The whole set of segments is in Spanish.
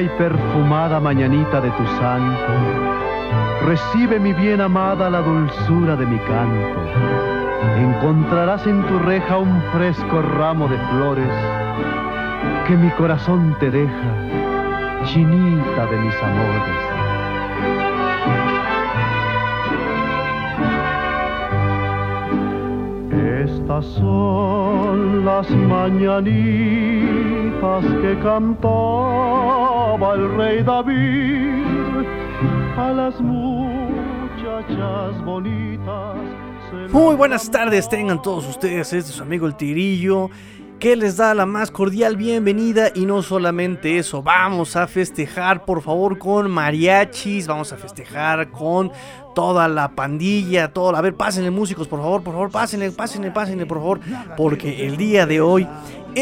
Y perfumada mañanita de tu santo, recibe mi bien amada la dulzura de mi canto. Encontrarás en tu reja un fresco ramo de flores que mi corazón te deja, chinita de mis amores. Estas son las mañanitas que el rey David a las muchachas bonitas. Muy buenas tardes, tengan todos ustedes, este es su amigo el Tirillo que les da la más cordial bienvenida y no solamente eso, vamos a festejar por favor con mariachis, vamos a festejar con toda la pandilla, todo, a ver, pásenle músicos por favor, por favor, pásenle, pásenle, pásenle por favor, porque el día de hoy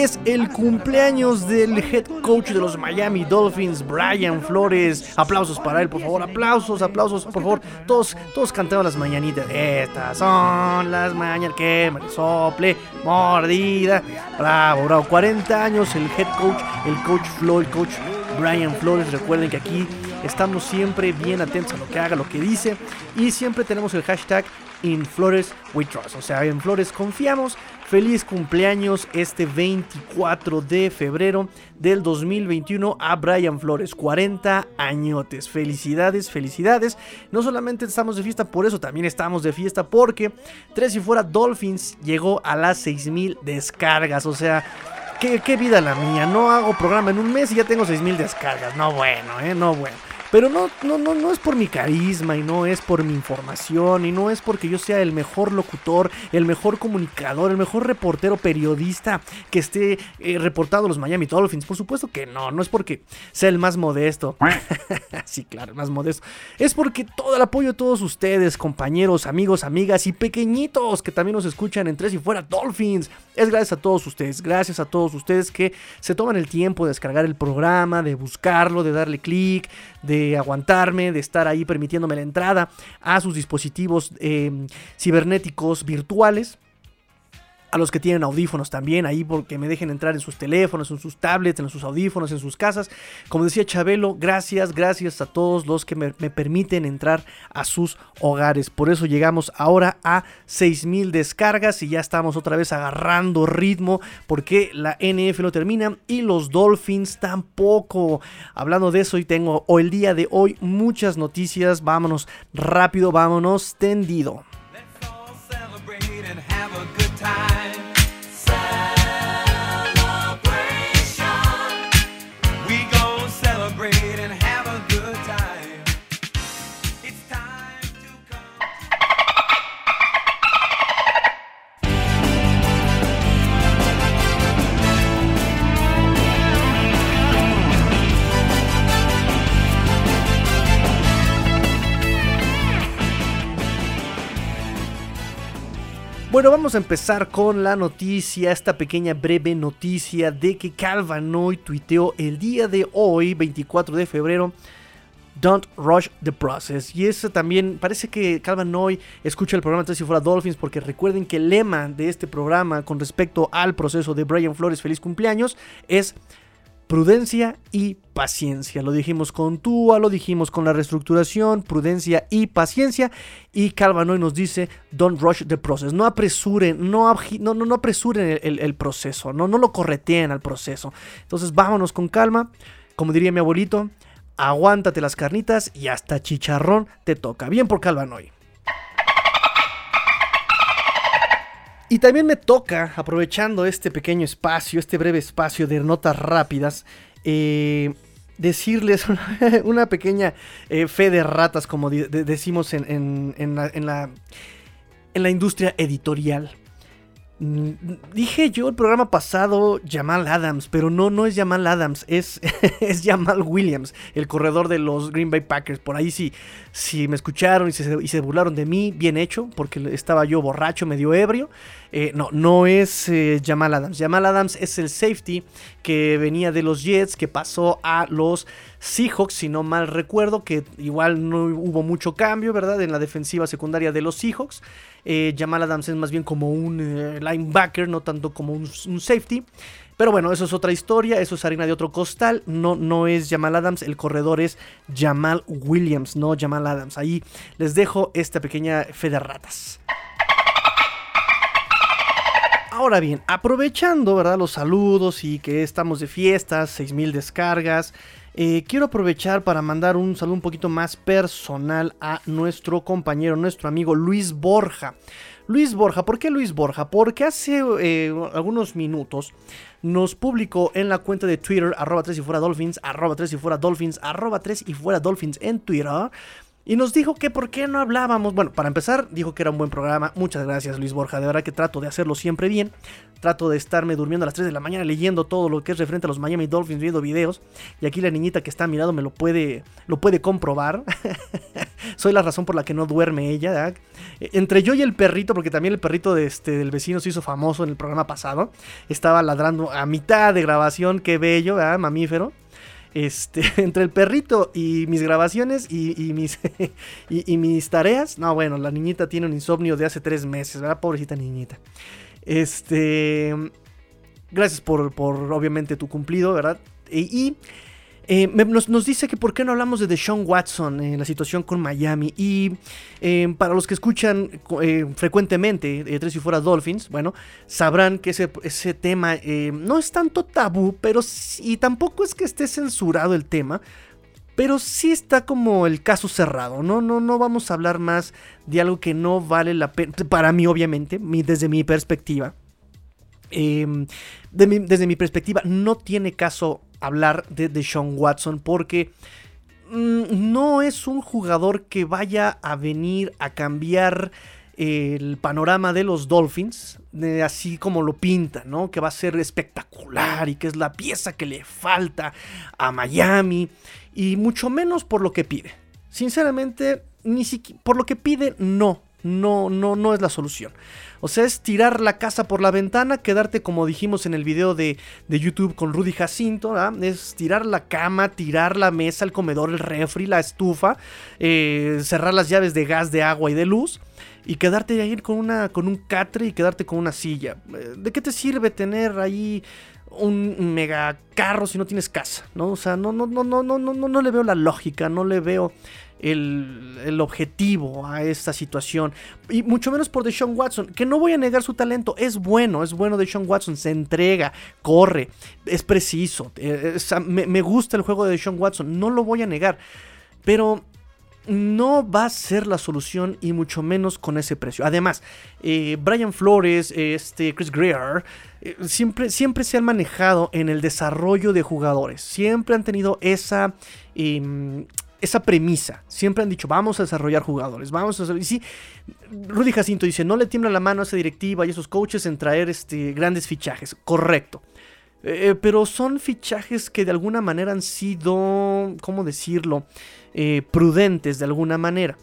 es el cumpleaños del head coach de los Miami Dolphins, Brian Flores. Aplausos para él, por favor. Aplausos, aplausos, por favor. Todos, todos cantando las mañanitas. Estas son las mañanas que me sople, mordida. Bravo, bravo. 40 años el head coach, el coach Floyd, coach Brian Flores. Recuerden que aquí estamos siempre bien atentos a lo que haga, lo que dice. Y siempre tenemos el hashtag In Flores We Trust. O sea, en Flores confiamos. Feliz cumpleaños este 24 de febrero del 2021 a Brian Flores, 40 añotes. Felicidades, felicidades. No solamente estamos de fiesta por eso, también estamos de fiesta porque Tres y Fuera Dolphins llegó a las 6000 descargas. O sea, ¿qué, qué vida la mía. No hago programa en un mes y ya tengo 6000 descargas. No bueno, eh, no bueno. Pero no, no, no, no es por mi carisma y no es por mi información y no es porque yo sea el mejor locutor, el mejor comunicador, el mejor reportero periodista que esté eh, reportando los Miami Dolphins. Por supuesto que no, no es porque sea el más modesto. sí, claro, el más modesto. Es porque todo el apoyo de todos ustedes, compañeros, amigos, amigas y pequeñitos que también nos escuchan en Tres y Fuera Dolphins. Es gracias a todos ustedes, gracias a todos ustedes que se toman el tiempo de descargar el programa, de buscarlo, de darle clic, de aguantarme, de estar ahí permitiéndome la entrada a sus dispositivos eh, cibernéticos virtuales a los que tienen audífonos también, ahí porque me dejen entrar en sus teléfonos, en sus tablets, en sus audífonos, en sus casas. Como decía Chabelo, gracias, gracias a todos los que me, me permiten entrar a sus hogares. Por eso llegamos ahora a 6000 descargas y ya estamos otra vez agarrando ritmo porque la NF no termina y los Dolphins tampoco. Hablando de eso, y tengo el día de hoy muchas noticias. Vámonos rápido, vámonos tendido. Bueno, vamos a empezar con la noticia, esta pequeña breve noticia de que Calvanoy tuiteó el día de hoy, 24 de febrero, Don't Rush the Process. Y eso también, parece que Calvanoy escucha el programa Tres si fuera Dolphins, porque recuerden que el lema de este programa con respecto al proceso de Brian Flores, feliz cumpleaños, es prudencia y paciencia. Lo dijimos con Tua, lo dijimos con la reestructuración, prudencia y paciencia. Y Calvanoy nos dice, don't rush the process. No apresuren, no, no, no, no apresuren el, proceso, no, no lo correteen al proceso. Entonces vámonos con calma. Como diría mi abuelito, aguántate las carnitas y hasta chicharrón te toca. Bien por Calvanoy. Y también me toca, aprovechando este pequeño espacio, este breve espacio de notas rápidas, eh, decirles una, pequeña eh, fe de ratas, como decimos en, en la- en la industria editorial. Mm, Dije yo el programa pasado Jamal Adams, pero no, no es Jamal Adams, es, es Jamal Williams, el corredor de los Green Bay Packers. Por ahí si, si me escucharon y se, y se burlaron de mí, bien hecho, porque estaba yo borracho, medio ebrio. Eh, no, no es eh, Jamal Adams. Jamal Adams es el safety que venía de los Jets, que pasó a los Seahawks, si no mal recuerdo, que igual no hubo mucho cambio, ¿verdad? En la defensiva secundaria de los Seahawks. Eh, Jamal Adams es más bien como un eh, linebacker, no tanto como un, safety. Pero bueno, eso es otra historia, eso es harina de otro costal, no, no es Jamal Adams, el corredor es Jamal Williams, no Jamal Adams. Ahí les dejo esta pequeña fe de ratas. Ahora bien, aprovechando, ¿verdad? Los saludos y que estamos de fiestas, 6000 descargas, eh, quiero aprovechar para mandar un saludo un poquito más personal a nuestro compañero, nuestro amigo Luis Borja. Luis Borja, ¿por qué Luis Borja? Porque hace eh, algunos minutos nos publicó en la cuenta de Twitter, arroba 3 y fuera Dolphins, arroba 3 y fuera Dolphins, arroba 3 y fuera Dolphins en Twitter. Y nos dijo que por qué no hablábamos. Bueno, para empezar, dijo que era un buen programa. Muchas gracias, Luis Borja. De verdad que trato de hacerlo siempre bien. Trato de estarme durmiendo a las 3 de la mañana leyendo todo lo que es referente a los Miami Dolphins, viendo videos. Y aquí la niñita que está a me lo puede, lo puede comprobar. Soy la razón por la que no duerme ella. ¿verdad? Entre yo y el perrito, porque también el perrito de este, del vecino se hizo famoso en el programa pasado. Estaba ladrando a mitad de grabación. Qué bello, ¿verdad? mamífero. Este, entre el perrito y mis grabaciones y, mis, y, mis tareas. No, bueno, la niñita tiene un insomnio de hace tres meses, ¿verdad? Pobrecita niñita. Este. Gracias por, por obviamente, tu cumplido, ¿verdad? Y. eh, nos, dice que por qué no hablamos de Deshaun Watson en la situación con Miami. Y eh, para los que escuchan eh, frecuentemente eh, Tres y Fuera Dolphins, bueno, sabrán que ese, ese tema no es tanto tabú, pero y tampoco es que esté censurado el tema. Pero sí está como el caso cerrado, ¿no? No, no vamos a hablar más de algo que no vale la pena, para mí obviamente, mi, desde mi perspectiva. Eh, mi, desde mi perspectiva, no tiene caso hablar de, de Sean Watson porque mmm, no es un jugador que vaya a venir a cambiar el panorama de los Dolphins, eh, así como lo pinta, ¿no? Que va a ser espectacular y que es la pieza que le falta a Miami y mucho menos por lo que pide. Sinceramente, ni siquiera por lo que pide, no, no, no, no es la solución. O sea, es tirar la casa por la ventana, quedarte como dijimos en el video de, de YouTube con Rudy Jacinto, ¿verdad? es tirar la cama, tirar la mesa, el comedor, el refri, la estufa, eh, cerrar las llaves de gas, de agua y de luz y quedarte ahí con, una, con un catre y quedarte con una silla. ¿De qué te sirve tener ahí un mega carro si no tienes casa? ¿no? O sea, no, no, no, no, no, no, no le veo la lógica, no le veo el, el, objetivo a esta situación. Y mucho menos por Deshaun Watson, que no voy a negar su talento. Es bueno, es bueno Deshaun Watson. Se entrega, corre, es preciso. Es, me, me, gusta el juego de Deshaun Watson, no lo voy a negar. Pero no va a ser la solución y mucho menos con ese precio. Además, eh, Brian Flores, este, Chris Greer, eh, siempre, siempre se han manejado en el desarrollo de jugadores. Siempre han tenido esa... Eh, esa premisa. Siempre han dicho, vamos a desarrollar jugadores, vamos a hacer... Y sí, Rudy Jacinto dice, no le tiembla la mano a esa directiva y a esos coaches en traer este, grandes fichajes. Correcto. Eh, pero son fichajes que de alguna manera han sido, ¿cómo decirlo? Eh, prudentes de alguna manera.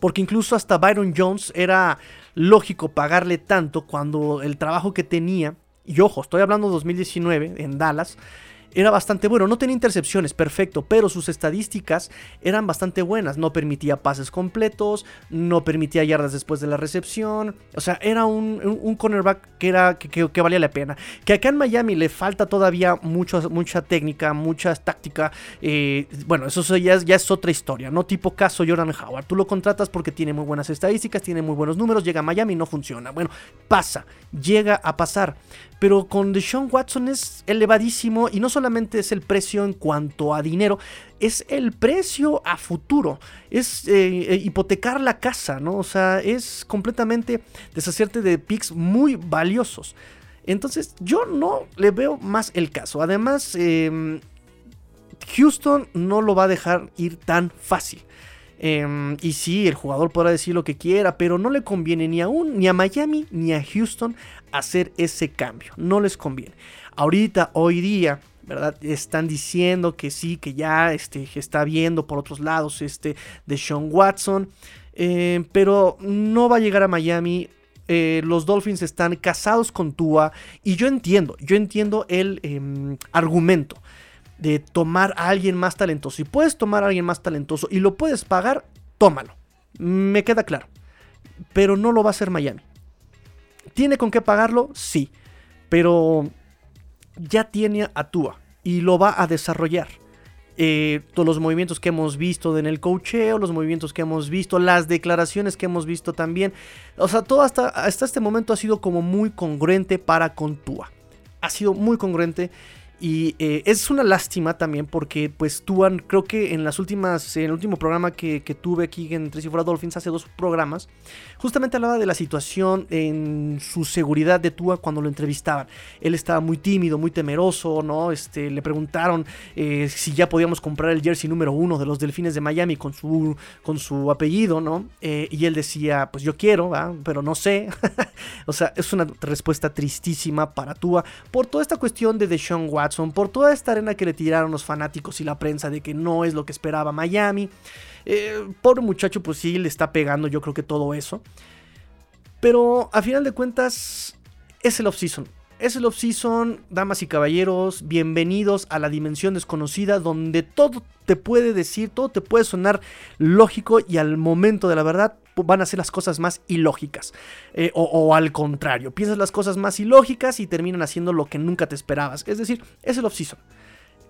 Porque incluso hasta Byron Jones era lógico pagarle tanto cuando el trabajo que tenía, y ojo, estoy hablando de 2019 en Dallas, era bastante bueno. No tenía intercepciones, perfecto, pero sus estadísticas eran bastante buenas. No permitía pases completos, no permitía yardas después de la recepción. O sea, era un, un, cornerback que, era, que, que, que, valía la pena. Que acá en Miami le falta todavía mucho, mucha técnica, mucha táctica. Eh, bueno, eso ya es, ya es otra historia, ¿no? Tipo caso Jordan Howard. Tú lo contratas porque tiene muy buenas estadísticas, tiene muy buenos números, llega a Miami y no funciona. Bueno, pasa, llega a pasar. Pero con Deshaun Watson es elevadísimo y no solamente es el precio en cuanto a dinero, es el precio a futuro. Es eh, hipotecar la casa, ¿no? O sea, es completamente deshacerte de picks muy valiosos. Entonces, yo no le veo más el caso. Además, eh, Houston no lo va a dejar ir tan fácil. Eh, y sí, el jugador podrá decir lo que quiera, pero no le conviene ni a, un, ni a Miami ni a Houston hacer ese cambio. No les conviene. Ahorita, hoy día, ¿verdad? Están diciendo que sí, que ya este, está viendo por otros lados este, de Sean Watson. Eh, pero no va a llegar a Miami. Eh, los Dolphins están casados con Tua. Y yo entiendo, yo entiendo el eh, argumento de tomar a alguien más talentoso. Si puedes tomar a alguien más talentoso y lo puedes pagar, tómalo. Me queda claro. Pero no lo va a hacer Miami. ¿Tiene con qué pagarlo? Sí. Pero ya tiene a Tua y lo va a desarrollar. Eh, todos los movimientos que hemos visto en el cocheo, los movimientos que hemos visto, las declaraciones que hemos visto también. O sea, todo hasta, hasta este momento ha sido como muy congruente para con Tua. Ha sido muy congruente. Y eh, es una lástima también porque pues Tua creo que en las últimas, el último programa que, que tuve aquí en Tres y Fuera Dolphins hace dos programas, justamente hablaba de la situación en su seguridad de Tua cuando lo entrevistaban. Él estaba muy tímido, muy temeroso, ¿no? Este, le preguntaron eh, si ya podíamos comprar el jersey número uno de los Delfines de Miami con su, con su apellido, ¿no? Eh, y él decía, pues yo quiero, ¿va? pero no sé. o sea, es una respuesta tristísima para Tua por toda esta cuestión de Deshaun Watson, por toda esta arena que le tiraron los fanáticos y la prensa de que no es lo que esperaba Miami. Eh, pobre muchacho, pues sí, le está pegando yo creo que todo eso. Pero a final de cuentas, es el off-season. Es el off-season, damas y caballeros, bienvenidos a la dimensión desconocida donde todo te puede decir, todo te puede sonar lógico y al momento de la verdad van a ser las cosas más ilógicas. Eh, o, o, al contrario, piensas las cosas más ilógicas y terminan haciendo lo que nunca te esperabas. Es decir, es el off-season.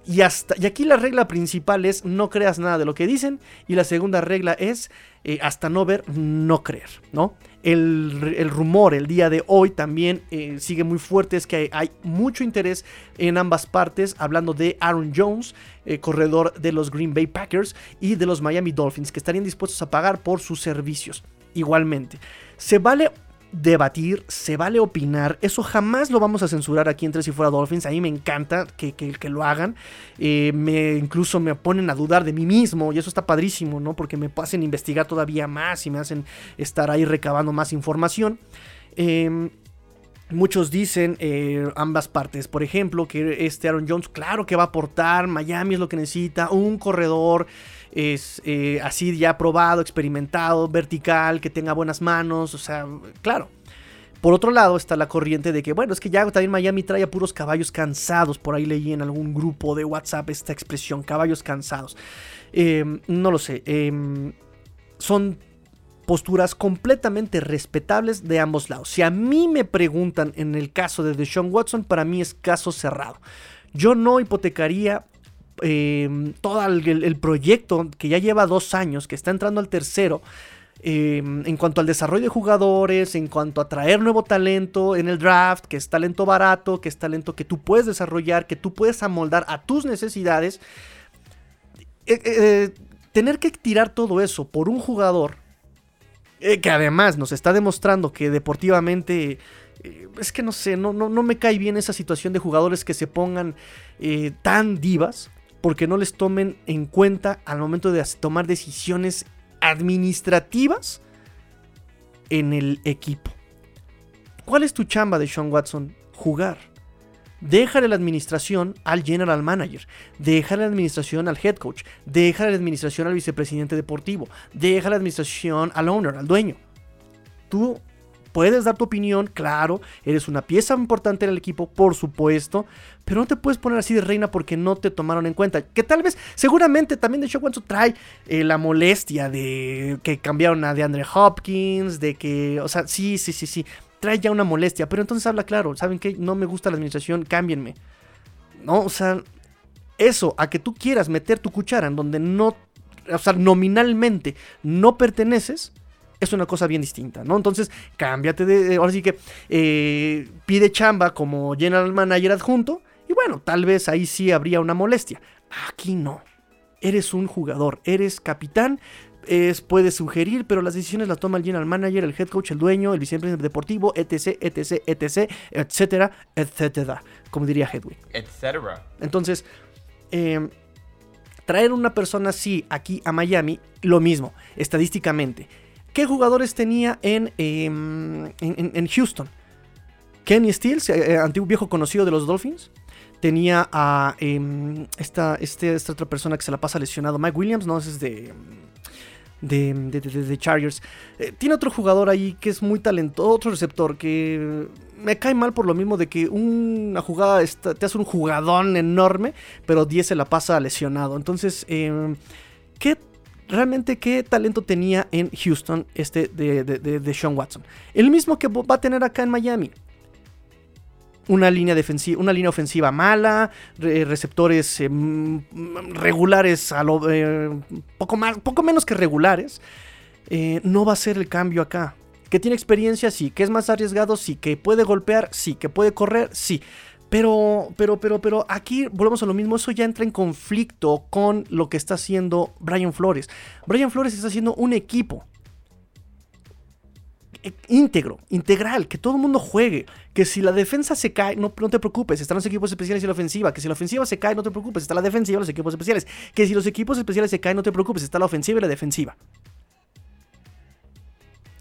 Y, hasta, y aquí la regla principal es no creas nada de lo que dicen. Y la segunda regla es eh, hasta no ver, no creer, ¿no? El, el, rumor el día de hoy también eh, sigue muy fuerte, es que hay, mucho interés en ambas partes, hablando de Aaron Jones, eh, corredor de los Green Bay Packers, y de los Miami Dolphins, que estarían dispuestos a pagar por sus servicios. Igualmente, se vale debatir, se vale opinar, eso jamás lo vamos a censurar aquí en Tres y Fuera Dolphins, a mí me encanta que, que, lo hagan, eh, me, incluso me ponen a dudar de mí mismo y eso está padrísimo, ¿no? Porque me hacen investigar todavía más y me hacen estar ahí recabando más información. Eh, Muchos dicen, eh, ambas partes, por ejemplo, que este Aaron Jones, claro que va a aportar, Miami es lo que necesita, un corredor es eh, así ya probado, experimentado, vertical, que tenga buenas manos, o sea, claro. Por otro lado está la corriente de que, bueno, es que ya también Miami trae a puros caballos cansados, por ahí leí en algún grupo de WhatsApp esta expresión, caballos cansados. Eh, no lo sé, son posturas completamente respetables de ambos lados. Si a mí me preguntan en el caso de Deshaun Watson, para mí es caso cerrado. Yo no hipotecaría eh, todo el, proyecto que ya lleva dos años, que está entrando al tercero, eh, en cuanto al desarrollo de jugadores, en cuanto a traer nuevo talento en el draft, que es talento barato, que es talento que tú puedes desarrollar, que tú puedes amoldar a tus necesidades. Eh, tener que tirar todo eso por un jugador eh, que además nos está demostrando que deportivamente eh, es que no sé, no, no, no, me cae bien esa situación de jugadores que se pongan eh, tan divas porque no les tomen en cuenta al momento de tomar decisiones administrativas en el equipo. ¿Cuál es tu chamba de Sean Watson? Jugar. Déjale la administración al general manager, déjale la administración al head coach, déjale la administración al vicepresidente deportivo, déjale la administración al owner, al dueño. Tú puedes dar tu opinión, claro, eres una pieza importante en el equipo, por supuesto, pero no te puedes poner así de reina porque no te tomaron en cuenta. Que tal vez, seguramente también de Show trae eh, la molestia de que cambiaron a DeAndre Hopkins, de que, o sea, sí, sí, sí, sí, trae ya una molestia, pero entonces habla claro, ¿saben qué? No me gusta la administración, cámbienme. No, o sea, eso, a que tú quieras meter tu cuchara en donde no, o sea, nominalmente no perteneces, es una cosa bien distinta, ¿no? Entonces, cámbiate de, ahora sí que eh, pide chamba como general manager adjunto y bueno, tal vez ahí sí habría una molestia. Aquí no. Eres un jugador, eres capitán, es, puede sugerir, pero las decisiones las toma el general manager, el head coach, el dueño, el vicepresidente deportivo, etc, etc, etc, etcétera, etcétera, como diría Hedwig. Etcétera. Entonces, eh, traer una persona así aquí a Miami, lo mismo, estadísticamente. ¿Qué jugadores tenía en, eh, en, en Houston? Kenny Stills, eh, antiguo viejo conocido de los Dolphins. Tenía a eh, esta, este, esta otra persona que se la pasa lesionado, Mike Williams, no, ese es de de, de, Chargers. Eh, tiene otro jugador ahí que es muy talentoso, otro receptor que me cae mal por lo mismo de que una jugada está, te hace un jugadón enorme, pero 10 se la pasa lesionado. Entonces, eh, ¿qué realmente qué talento tenía en Houston este de, de, de, Sean Watson. El mismo que va a tener acá en Miami. una línea defensiva, una línea ofensiva mala, re- receptores eh, regulares, a lo, eh, poco más, poco menos que regulares, eh, no va a ser el cambio acá. Que tiene experiencia, sí. Que es más arriesgado, sí. Que puede golpear, sí. Que puede correr, sí. Pero, pero, pero, pero aquí volvemos a lo mismo. Eso ya entra en conflicto con lo que está haciendo Brian Flores. Brian Flores está haciendo un equipo eh, íntegro, integral, que todo el mundo juegue. Que si la defensa se cae, no, no te preocupes, están los equipos especiales y la ofensiva. Que si la ofensiva se cae, no te preocupes, está la defensiva y los equipos especiales. Que si los equipos especiales se caen, no te preocupes, está la ofensiva y la defensiva.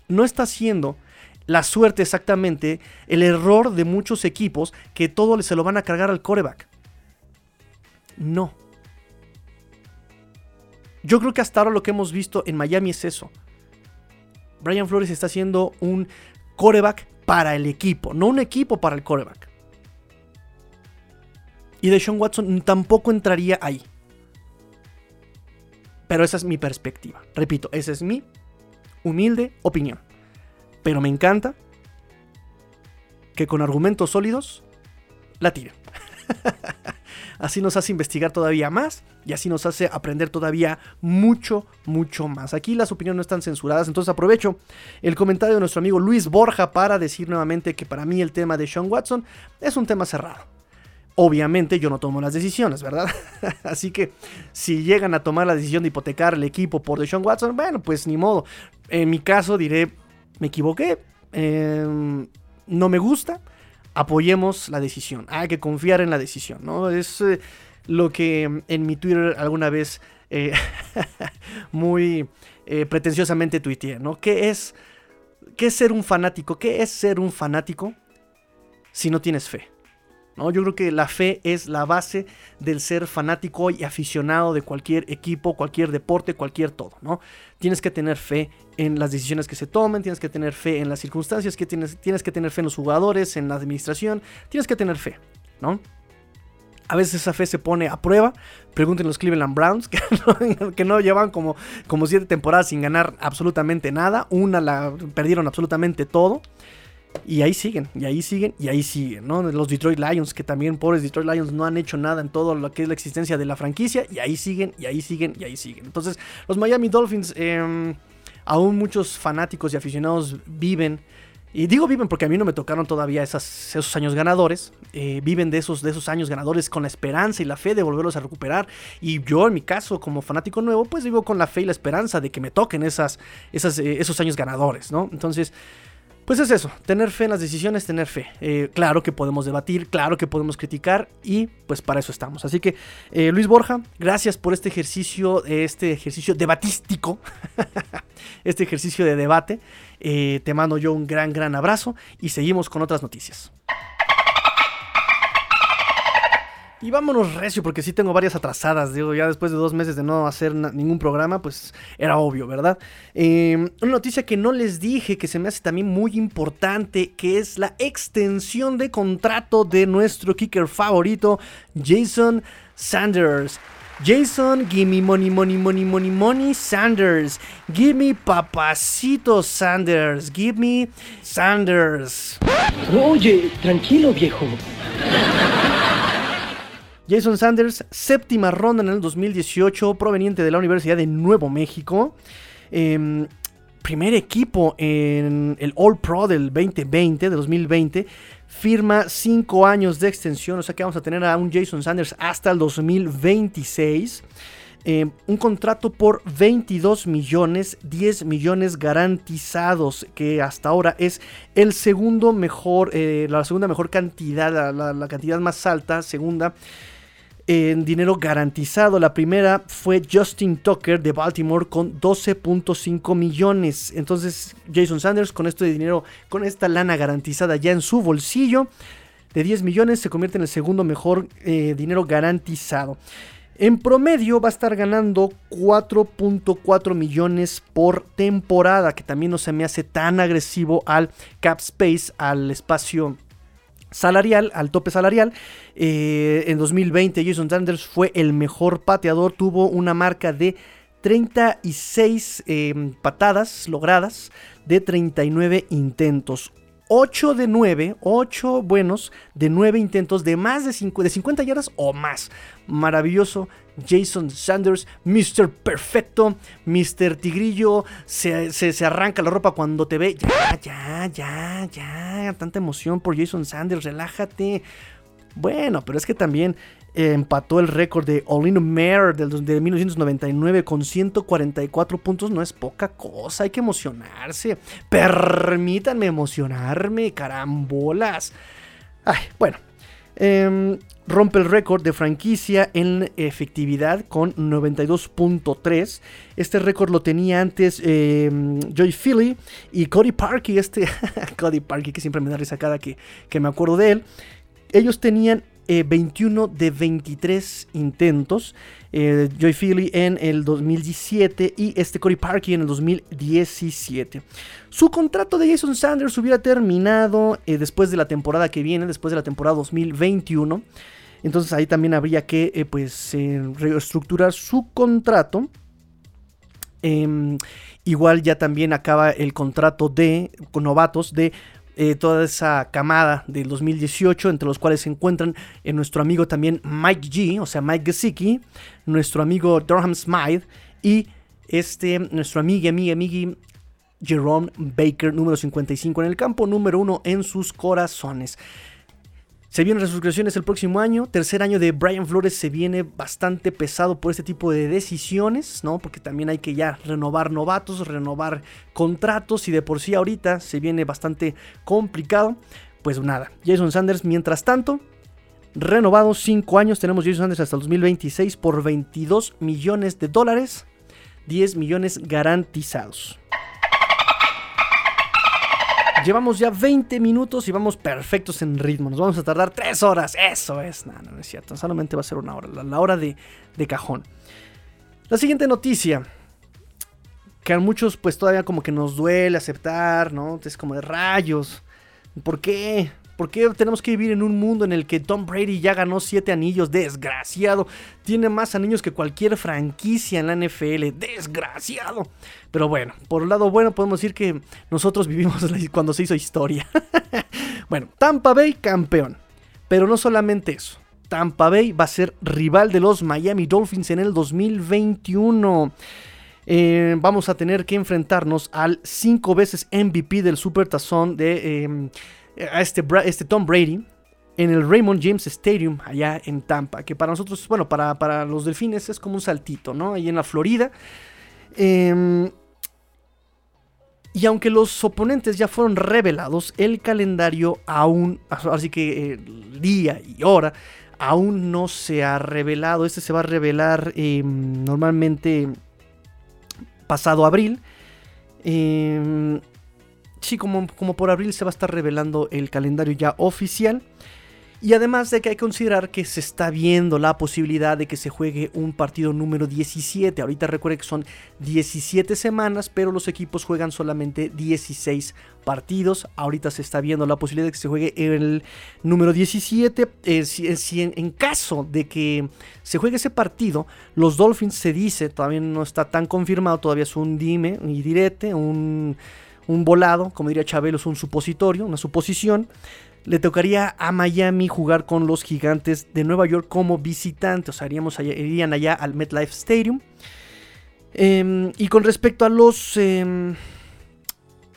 No está haciendo la suerte exactamente, el error de muchos equipos que todo se lo van a cargar al coreback. No. Yo creo que hasta ahora lo que hemos visto en Miami es eso. Brian Flores está haciendo un coreback para el equipo, no un equipo para el coreback. Y Deshaun Watson tampoco entraría ahí. Pero esa es mi perspectiva. Repito, esa es mi humilde opinión. Pero me encanta que con argumentos sólidos la tiren. así nos hace investigar todavía más y así nos hace aprender todavía mucho, mucho más. Aquí las opiniones no están censuradas, entonces aprovecho el comentario de nuestro amigo Luis Borja para decir nuevamente que para mí el tema de Sean Watson es un tema cerrado. Obviamente yo no tomo las decisiones, ¿verdad? Así que si llegan a tomar la decisión de hipotecar el equipo por Deshaun Watson, bueno, pues ni modo. En mi caso diré, me equivoqué, eh, no me gusta, apoyemos la decisión. Hay que confiar en la decisión, ¿no? Es eh, lo que en mi Twitter alguna vez eh, muy eh, pretenciosamente tuiteé, ¿no? ¿Qué es, ¿Qué es ser un fanático? ¿Qué es ser un fanático si no tienes fe? ¿No? Yo creo que la fe es la base del ser fanático y aficionado de cualquier equipo, cualquier deporte, cualquier todo, ¿no? Tienes que tener fe en las decisiones que se tomen, tienes que tener fe en las circunstancias, que tienes, tienes que tener fe en los jugadores, en la administración, tienes que tener fe, ¿no? A veces esa fe se pone a prueba. Pregúntenle a los Cleveland Browns, que no, que no llevan como, como siete temporadas sin ganar absolutamente nada. Una la perdieron absolutamente todo. Y ahí siguen, y ahí siguen, y ahí siguen, ¿no? Los Detroit Lions, que también pobres Detroit Lions no han hecho nada en todo lo que es la existencia de la franquicia, y ahí siguen, y ahí siguen, y ahí siguen. Entonces, los Miami Dolphins, eh, aún muchos fanáticos y aficionados viven, y digo viven porque a mí no me tocaron todavía esas, esos años ganadores, eh, viven de esos, de esos años ganadores con la esperanza y la fe de volverlos a recuperar, y yo en mi caso, como fanático nuevo, pues vivo con la fe y la esperanza de que me toquen esas, esas, eh, esos años ganadores, ¿no? Entonces... Pues es eso, tener fe en las decisiones, tener fe. Eh, claro que podemos debatir, claro que podemos criticar y pues para eso estamos. Así que eh, Luis Borja, gracias por este ejercicio, este ejercicio debatístico, este ejercicio de debate. Eh, te mando yo un gran, gran abrazo y seguimos con otras noticias. Y vámonos recio, porque sí tengo varias atrasadas. Digo, ya después de dos meses de no hacer ningún programa, pues era obvio, ¿verdad? Eh, una noticia que no les dije, que se me hace también muy importante, que es la extensión de contrato de nuestro kicker favorito, Jason Sanders. Jason, gimme money, money, money, money, money, Sanders. Give me papacito Sanders. Give me Sanders. Oye, tranquilo, viejo. Jason Sanders, séptima ronda en el 2018, proveniente de la Universidad de Nuevo México. Em, primer equipo en el All Pro del 2020, de 2020. Firma 5 años de extensión, o sea que vamos a tener a un Jason Sanders hasta el 2026. Eh, un contrato por 22 millones, 10 millones garantizados, que hasta ahora es el segundo mejor, eh, la segunda mejor cantidad, la cantidad más alta, segunda en dinero garantizado. La primera fue Justin Tucker de Baltimore con 12.5 millones. Entonces Jason Sanders con esto de dinero, con esta lana garantizada ya en su bolsillo de 10 millones se convierte en el segundo mejor eh, dinero garantizado. En promedio va a estar ganando 4.4 millones por temporada, que también no se me hace tan agresivo al cap space, al espacio salarial, al tope salarial. Eh, en 2020 Jason Sanders fue el mejor pateador, tuvo una marca de 36 eh, patadas logradas de 39 intentos. 8 de 9, 8 buenos de 9 intentos de más de, 5, de 50 yardas o más. Maravilloso. Jason Sanders, Mr. Perfecto, Mr. Tigrillo, se, se- se arranca la ropa cuando te ve. Ya, ya, ya, ya. Tanta emoción por Jason Sanders, relájate. Bueno, pero es que también eh, empató el récord de Olin Mare del, de 1999 con 144 puntos. No es poca cosa, hay que emocionarse. Permítanme emocionarme, carambolas. Ay, bueno. Em, rompe el récord de franquicia en efectividad con 92.3. Este récord lo tenía antes em, Joy Philly y Cody Parkey. Este Cody Parkey que siempre me da risa cada que, que me acuerdo de él. Ellos tenían eh, 21 de 23 intentos. eh, Joy Philly en el 2017 y este Cory Parkey en el 2017. Su contrato de Jason Sanders hubiera terminado eh, después de la temporada que viene, después de la temporada 2021. Entonces ahí también habría que eh, pues eh, reestructurar su contrato. Em, igual ya también acaba el contrato de novatos de eh, toda esa camada del 2018, entre los cuales se encuentran eh, nuestro amigo también Mike G, o sea, Mike Gesicki, nuestro amigo Durham Smythe y este, nuestro amigo, amigo, amigo Jerome Baker, número 55 en el campo, número 1 en sus corazones. Se vienen resurrecciones el próximo año. Tercer año de Brian Flores se viene bastante pesado por este tipo de decisiones, ¿no? Porque también hay que ya renovar novatos, renovar contratos y de por sí ahorita se viene bastante complicado. Pues nada, Jason Sanders, mientras tanto, renovado 5 años. Tenemos Jason Sanders hasta el 2026 por 22 millones de dólares. 10 millones garantizados. Llevamos ya 20 minutos y vamos perfectos en ritmo. Nos vamos a tardar 3 horas. Eso es. No, no, es cierto. Solamente va a ser una hora. La, la hora de, de cajón. La siguiente noticia. Que a muchos pues todavía como que nos duele aceptar, ¿no? Es como de rayos. ¿Por qué? ¿Por qué tenemos que vivir en un mundo en el que Tom Brady ya ganó 7 anillos? Desgraciado. Tiene más anillos que cualquier franquicia en la NFL. Desgraciado. Pero bueno, por un lado bueno podemos decir que nosotros vivimos cuando se hizo historia. bueno, Tampa Bay campeón. Pero no solamente eso. Tampa Bay va a ser rival de los Miami Dolphins en el 2021. Eh, vamos a tener que enfrentarnos al cinco veces MVP del Super Tazón de eh, a este, este Tom Brady en el Raymond James Stadium allá en Tampa, que para nosotros, bueno, para, para los delfines es como un saltito, ¿no? Ahí en la Florida. Em, y aunque los oponentes ya fueron revelados, el calendario aún, así que el día y hora, aún no se ha revelado. Este se va a revelar em, normalmente pasado abril. Em, sí, como, como por abril se va a estar revelando el calendario ya oficial. Y además de que hay que considerar que se está viendo la posibilidad de que se juegue un partido número 17. Ahorita recuerde que son 17 semanas, pero los equipos juegan solamente 16 partidos. Ahorita se está viendo la posibilidad de que se juegue el número 17. Eh, si si en, en caso de que se juegue ese partido, los Dolphins se dice, todavía no está tan confirmado, todavía es un dime y direte, un, un volado, como diría Chabelo, es un supositorio, una suposición. Le tocaría a Miami jugar con los gigantes de Nueva York como visitante. O sea, allá- irían allá al MetLife Stadium. Em, y con respecto a los. em,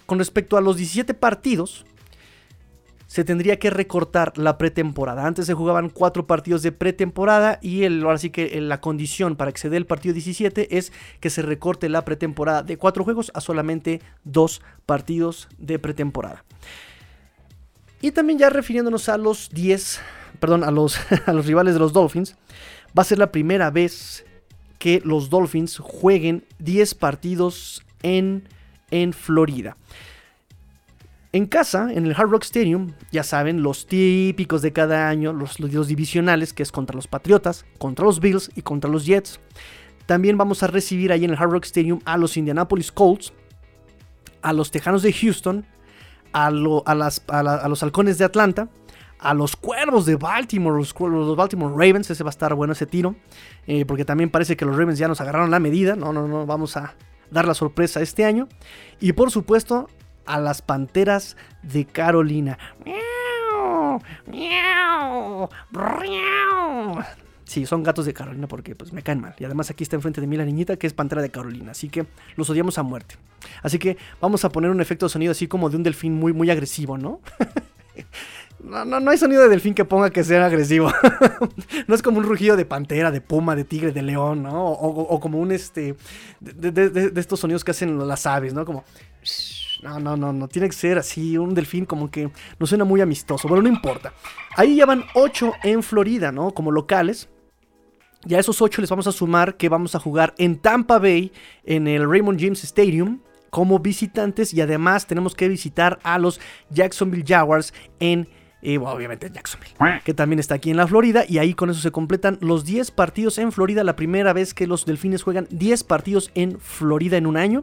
con respecto a los 17 partidos. Se tendría que recortar la pretemporada. Antes se jugaban 4 partidos de pretemporada. Y el, ahora sí que la condición para que se dé el partido 17 es que se recorte la pretemporada de 4 juegos a solamente 2 partidos de pretemporada. Y también ya refiriéndonos a los 10, perdón, a los, a los rivales de los Dolphins, va a ser la primera vez que los Dolphins jueguen 10 partidos en, en Florida. En casa, en el Hard Rock Stadium, ya saben, los típicos de cada año, los, los, divisionales, que es contra los Patriotas, contra los Bills y contra los Jets. También vamos a recibir ahí en el Hard Rock Stadium a los Indianapolis Colts, a los Tejanos de Houston, a, lo- a las- a los halcones de Atlanta, a los cuervos de Baltimore, los, los Baltimore Ravens, ese va a estar bueno ese tiro, eh, porque también parece que los Ravens ya nos agarraron la medida, no, no, no, vamos a dar la sorpresa este año, y por supuesto a las Panteras de Carolina. Miau, miau. Sí, son gatos de Carolina porque pues me caen mal. Y además aquí está enfrente de mí la niñita que es Pantera de Carolina. Así que los odiamos a muerte. Así que vamos a poner un efecto de sonido así como de un delfín muy, muy agresivo, ¿no? No, no, no hay sonido de delfín que ponga que sea agresivo. no es como un rugido de pantera, de puma, de tigre, de león, ¿no? O, como un este. De estos sonidos que hacen las aves, ¿no? Como. No, no, no, no. Tiene que ser así. Un delfín como que no suena muy amistoso. Bueno, no importa. Ahí ya van 8 en Florida, ¿no? Como locales. Y a esos 8 les vamos a sumar que vamos a jugar en Tampa Bay, en el Raymond James Stadium, como visitantes. Y además tenemos que visitar a los Jacksonville Jaguars en, eh, bueno, obviamente, Jacksonville, que también está aquí en la Florida. Y ahí con eso se completan los 10 partidos en Florida. La primera vez que los Delfines juegan 10 partidos en Florida en un año.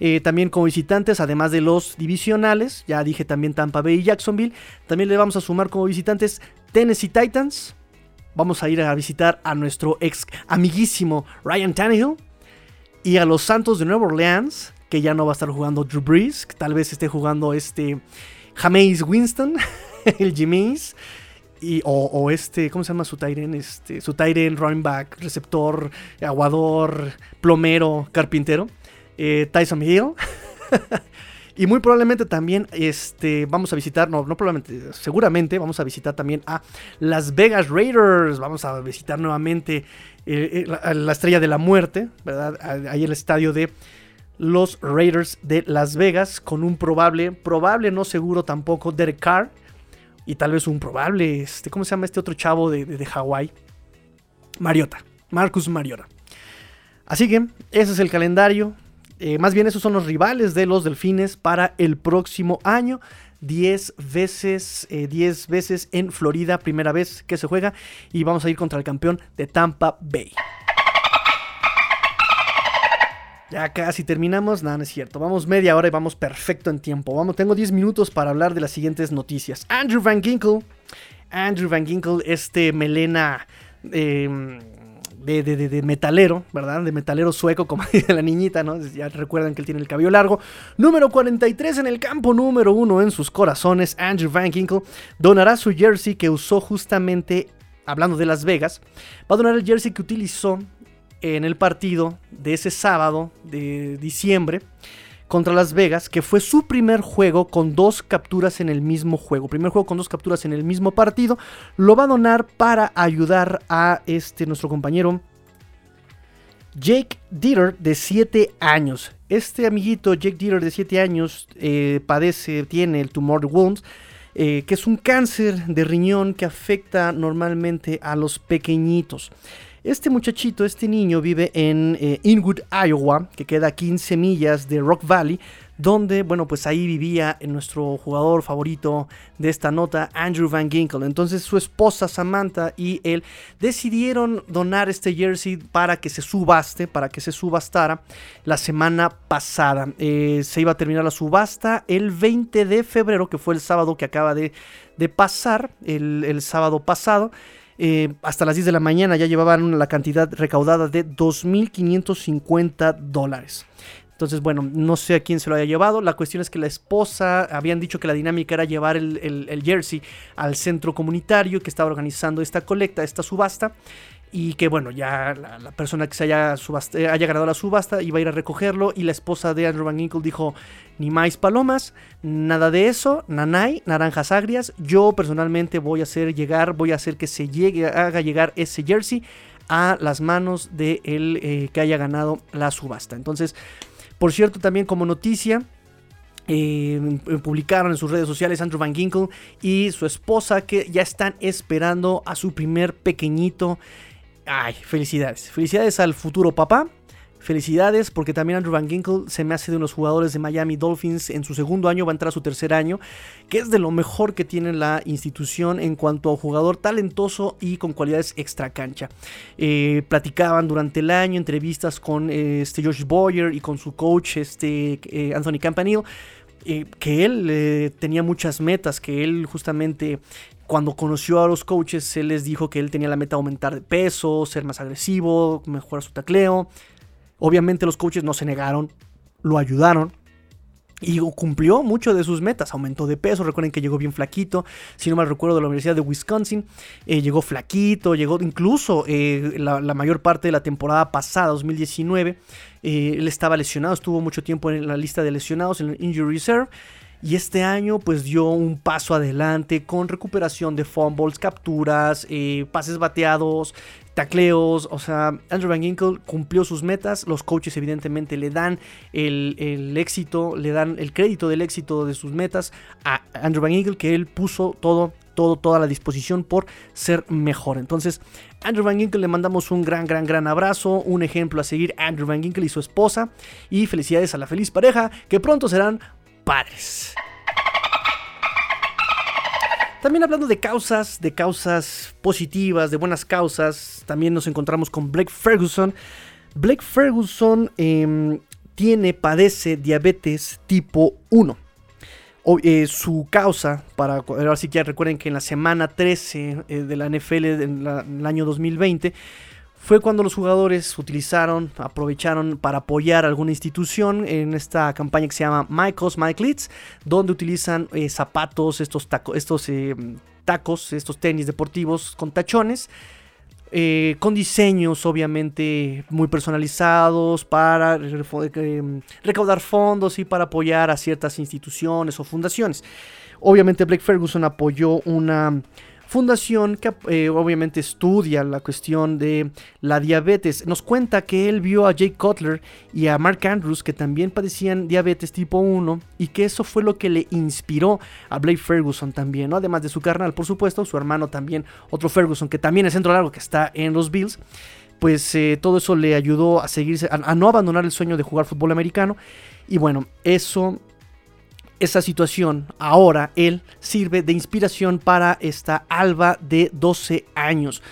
Eh, también como visitantes, además de los divisionales, ya dije también Tampa Bay y Jacksonville, también le vamos a sumar como visitantes Tennessee Titans, vamos a ir a visitar a nuestro ex amiguísimo Ryan Tannehill y a los Santos de Nueva Orleans, que ya no va a estar jugando Drew Brees, tal vez esté jugando este Jameis Winston, el Jameis. Y, o, o este, ¿cómo se llama su Tyren? Este, su Tyren, running back, receptor, aguador, plomero, carpintero. Eh, Tyson Hill. y muy probablemente también este, vamos a visitar, no, no probablemente, seguramente vamos a visitar también a Las Vegas Raiders. Vamos a visitar nuevamente eh, eh, la, la estrella de la muerte, ¿verdad? Ahí el estadio de los Raiders de Las Vegas con un probable, probable, no seguro tampoco, Derek Carr. Y tal vez un probable, este, ¿cómo se llama este otro chavo de, de, de Hawái? Mariota, Marcus Mariota. Así que ese es el calendario. Eh, más bien esos son los rivales de los Delfines para el próximo año. 10 veces, eh, 10 veces en Florida, primera vez que se juega. Y vamos a ir contra el campeón de Tampa Bay. Ya casi terminamos, nada, no es cierto. Vamos media hora y vamos perfecto en tiempo. Vamos, tengo 10 minutos para hablar de las siguientes noticias. Andrew Van Ginkle. Andrew Van Ginkle, este melena eh, de, de- de- metalero, ¿verdad? De metalero sueco, como dice la niñita, ¿no? Ya recuerdan que él tiene el cabello largo. Número 43 en el campo, número 1 en sus corazones. Andrew Van Ginkle donará su jersey que usó justamente, hablando de Las Vegas, va a donar el jersey que utilizó en el partido de ese sábado de diciembre contra Las Vegas, que fue su primer juego con dos capturas en el mismo juego. Primer juego con dos capturas en el mismo partido. Lo va a donar para ayudar a este nuestro compañero Jake Dieter de 7 años. Este amiguito Jake Dieter de 7 años eh, padece, tiene el tumor de Wilms, eh, que es un cáncer de riñón que afecta normalmente a los pequeñitos. Este muchachito, este niño vive en eh, Inwood, Iowa, que queda a 15 millas de Rock Valley, donde, bueno, pues ahí vivía nuestro jugador favorito de esta nota, Andrew Van Ginkle. Entonces su esposa Samantha y él decidieron donar este jersey para que se subaste, para que se subastara la semana pasada. Eh, se iba a terminar la subasta el 20 de febrero, que fue el sábado que acaba de, pasar, el sábado pasado. Eh, hasta las 10 de la mañana ya llevaban la cantidad recaudada de 2.550 dólares. Entonces, bueno, no sé a quién se lo haya llevado. La cuestión es que la esposa habían dicho que la dinámica era llevar el, jersey al centro comunitario que estaba organizando esta colecta, esta subasta. Y que bueno, ya la, persona que se haya, subasta- eh, haya ganado la subasta iba a ir a recogerlo. Y la esposa de Andrew Van Ginkle dijo: Ni más palomas, nada de eso, nanay, naranjas agrias. Yo personalmente voy a hacer llegar, voy a hacer que se llegue, haga llegar ese jersey a las manos de el eh, que haya ganado la subasta. Entonces, por cierto, también como noticia, eh, publicaron en sus redes sociales Andrew Van Ginkle y su esposa que ya están esperando a su primer pequeñito. Ay, felicidades. Felicidades al futuro papá. Felicidades porque también Andrew Van Ginkle se me hace de unos jugadores de Miami Dolphins en su segundo año, va a entrar a su tercer año, que es de lo mejor que tiene la institución en cuanto a jugador talentoso y con cualidades extra cancha. Eh, platicaban durante el año entrevistas con eh, este Josh Boyer y con su coach este, eh, Anthony Campanile. eh, que él tenía muchas metas, que él justamente cuando conoció a los coaches, él les dijo que él tenía la meta de aumentar de peso, ser más agresivo, mejorar su tacleo. Obviamente los coaches no se negaron, lo ayudaron. Y cumplió mucho de sus metas, aumentó de peso, recuerden que llegó bien flaquito, si no mal recuerdo de la Universidad de Wisconsin, eh, llegó flaquito, llegó incluso eh, la, la mayor parte de la temporada pasada, 2019, eh, él estaba lesionado, estuvo mucho tiempo en la lista de lesionados, en el Injury Reserve, y este año pues dio un paso adelante con recuperación de fumbles, capturas, eh, pases bateados, tacleos, o sea, Andrew Van Ginkle cumplió sus metas, los coaches evidentemente le dan el, el éxito, le dan el crédito del éxito de sus metas a Andrew Van Ginkle, que él puso todo, todo, toda la disposición por ser mejor. Entonces, Andrew Van Ginkle le mandamos un gran, gran, gran abrazo, un ejemplo a seguir, Andrew Van Ginkle y su esposa, y felicidades a la feliz pareja, que pronto serán padres. También hablando de causas, de causas positivas, de buenas causas, también nos encontramos con Blake Ferguson. Blake Ferguson eh, tiene, padece diabetes tipo 1. O, eh, su causa, para ahora sí que recuerden que en la semana 13 eh, de la NFL en el año 2020 fue cuando los jugadores utilizaron, aprovecharon para apoyar a alguna institución en esta campaña que se llama Cause, My Cleats, donde utilizan eh, zapatos, estos, estos eh, tacos, estos tenis deportivos con tachones. Eh, con diseños obviamente muy personalizados para recaudar fondos y para apoyar a ciertas instituciones o fundaciones. Obviamente Blake Ferguson apoyó una fundación que eh, obviamente estudia la cuestión de la diabetes. Nos cuenta que él vio a Jake Cutler y a Mark Andrews que también padecían diabetes tipo 1 y que eso fue lo que le inspiró a Blake Ferguson también, ¿no? además de su carnal, por supuesto, su hermano también, otro Ferguson que también es centro largo que está en los Bills. Pues eh, todo eso le ayudó a seguirse, a no abandonar el sueño de jugar fútbol americano. Y bueno, eso esa situación, ahora él sirve de inspiración para esta Alba de 12 años.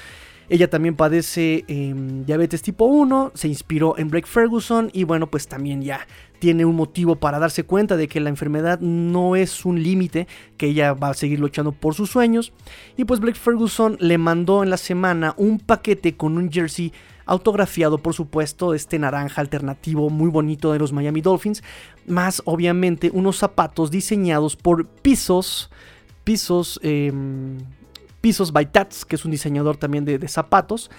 Ella también padece eh, diabetes tipo 1, se inspiró en Blake Ferguson y bueno, pues también ya tiene un motivo para darse cuenta de que la enfermedad no es un límite, que ella va a seguir luchando por sus sueños. Y pues Blake Ferguson le mandó en la semana un paquete con un jersey autografiado por supuesto, este naranja alternativo muy bonito de los Miami Dolphins, más obviamente unos zapatos diseñados por Pisos, Pisos, eh, Pisos by Tats, que es un diseñador también de, zapatos.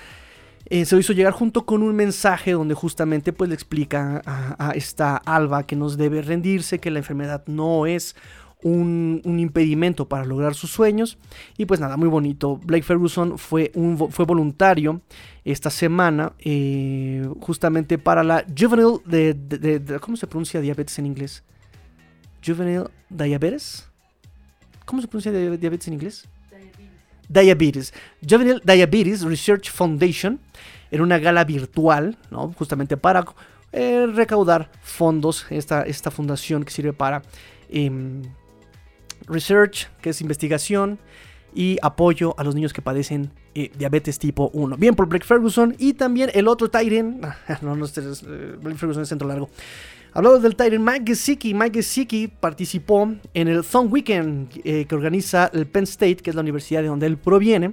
Eh, se lo hizo llegar junto con un mensaje donde justamente pues le explica a esta Alba que nos debe rendirse, que la enfermedad no es un, un, impedimento para lograr sus sueños. Y pues nada, muy bonito. Blake Ferguson fue, un, fue voluntario esta semana eh, justamente para la Juvenile de, de, de, ¿Cómo se pronuncia diabetes en inglés? Juvenile Diabetes. ¿Cómo se pronuncia diabetes en inglés? Diabetes. Juvenile Diabetes Research Foundation. Era una gala virtual, ¿no? Justamente para eh, recaudar fondos. Esta, esta fundación que sirve para eh, research, que es investigación, y apoyo a los niños que padecen eh, diabetes tipo 1. Bien por Blake Ferguson y también el otro Tyren. No, no, este es, eh, Blake Ferguson es centro largo. Hablando del Tyren, Mike Gesicki. Mike Gesicki participó en el Thumb Weekend eh, que organiza el Penn State, que es la universidad de donde él proviene.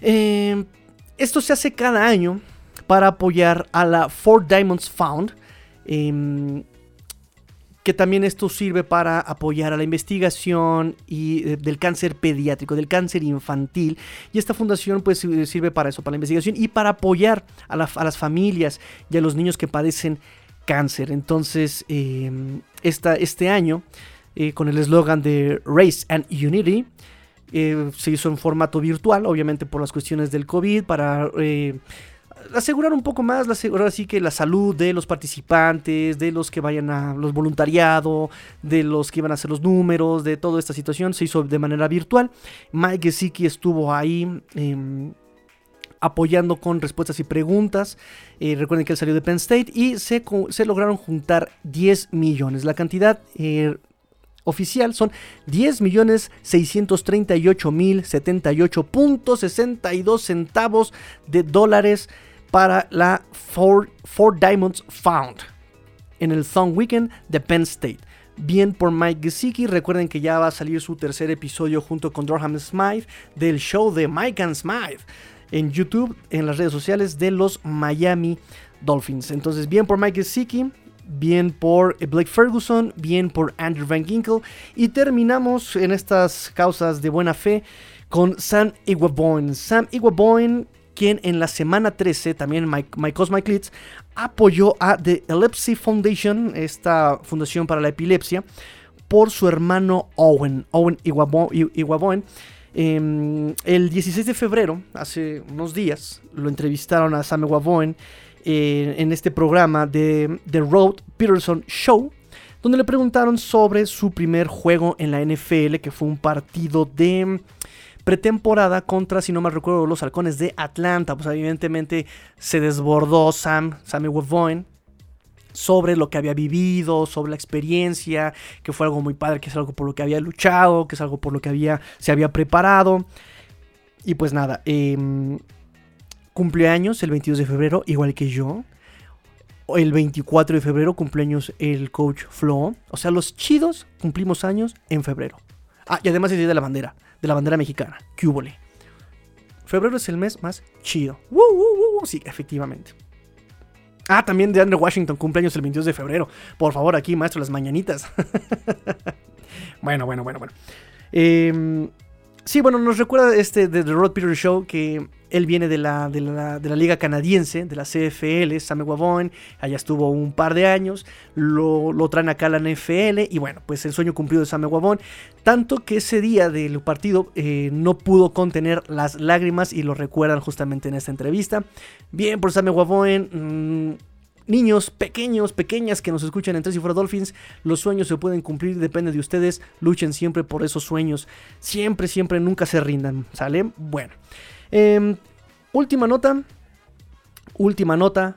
Eh, esto se hace cada año para apoyar a la Four Diamonds Found. Que también esto sirve para apoyar a la investigación y, eh, del cáncer pediátrico, del cáncer infantil. Y esta fundación pues sirve para eso, para la investigación y para apoyar a, la, a las familias y a los niños que padecen cáncer. Entonces, eh, esta, este año, eh, con el eslogan de Race and Unity, eh, se hizo en formato virtual, obviamente por las cuestiones del COVID, para asegurar un poco más, la, ahora sí que la salud de los participantes, de los que vayan a los voluntariado, de los que iban a hacer los números, de toda esta situación, se hizo de manera virtual. Mike Gesicki estuvo ahí. Eh, apoyando con respuestas y preguntas. Eh, recuerden que él salió de Penn State y se, se lograron juntar 10 millones. La cantidad eh, oficial son 10 millones 638 mil 78.62 centavos de dólares para la Four, Diamonds Found en el Thumb Weekend de Penn State. Bien por Mike Gesicki. Recuerden que ya va a salir su tercer episodio junto con Durham Smythe del show de Mike and Smythe en YouTube, en las redes sociales de los Miami Dolphins. Entonces, bien por Mike Gesicki. bien por Blake Ferguson, bien por Andrew Van Ginkle. Y terminamos en estas causas de buena fe con Sam Iguaboin. Sam Iguaboin, quien en la semana 13, también My, Clits, apoyó a The Epilepsy Foundation, esta fundación para la epilepsia, por su hermano Owen, Owen Iguabo- I- Iguaboin. Em, el 16 de febrero, hace unos días, lo entrevistaron a Sam Iguaboin eh, en este programa de The Road Peterson Show, donde le preguntaron sobre su primer juego en la NFL, que fue un partido de pretemporada contra, si no mal recuerdo, los halcones de Atlanta. Pues evidentemente se desbordó Sam, Sammy Iguaboin, sobre lo que había vivido, sobre la experiencia, que fue algo muy padre, que es algo por lo que había luchado, que es algo por lo que había, se había preparado. Y pues nada, em, cumpleaños el 22 de febrero, igual que yo. El 24 de febrero cumpleaños el coach Flo. O sea, los chidos cumplimos años en febrero. Ah, y además es día de la bandera, de la bandera mexicana. Cúbole. Febrero es el mes más chido. Sí, efectivamente. Ah, también de Andrew Washington, cumpleaños el 22 de febrero. Por favor, aquí, maestro, las mañanitas. bueno, bueno, bueno, bueno. Eh, sí, bueno, nos recuerda este de The Rod Peter Show que él viene de la, de la, de la liga canadiense, de la CFL, Sam Wavoin, allá estuvo un par de años, lo, lo traen acá a la NFL y bueno, pues el sueño cumplido de Sam Wavoin, tanto que ese día del partido eh, no pudo contener las lágrimas y lo recuerdan justamente en esta entrevista. Bien por Sam Wavoin, mmm, Niños pequeños, pequeñas que nos escuchan en Tres y Fuera Dolphins, los sueños se pueden cumplir, depende de ustedes. Luchen siempre por esos sueños. Siempre, siempre, nunca se rindan. ¿Sale? Bueno. Eh, última nota. Última nota.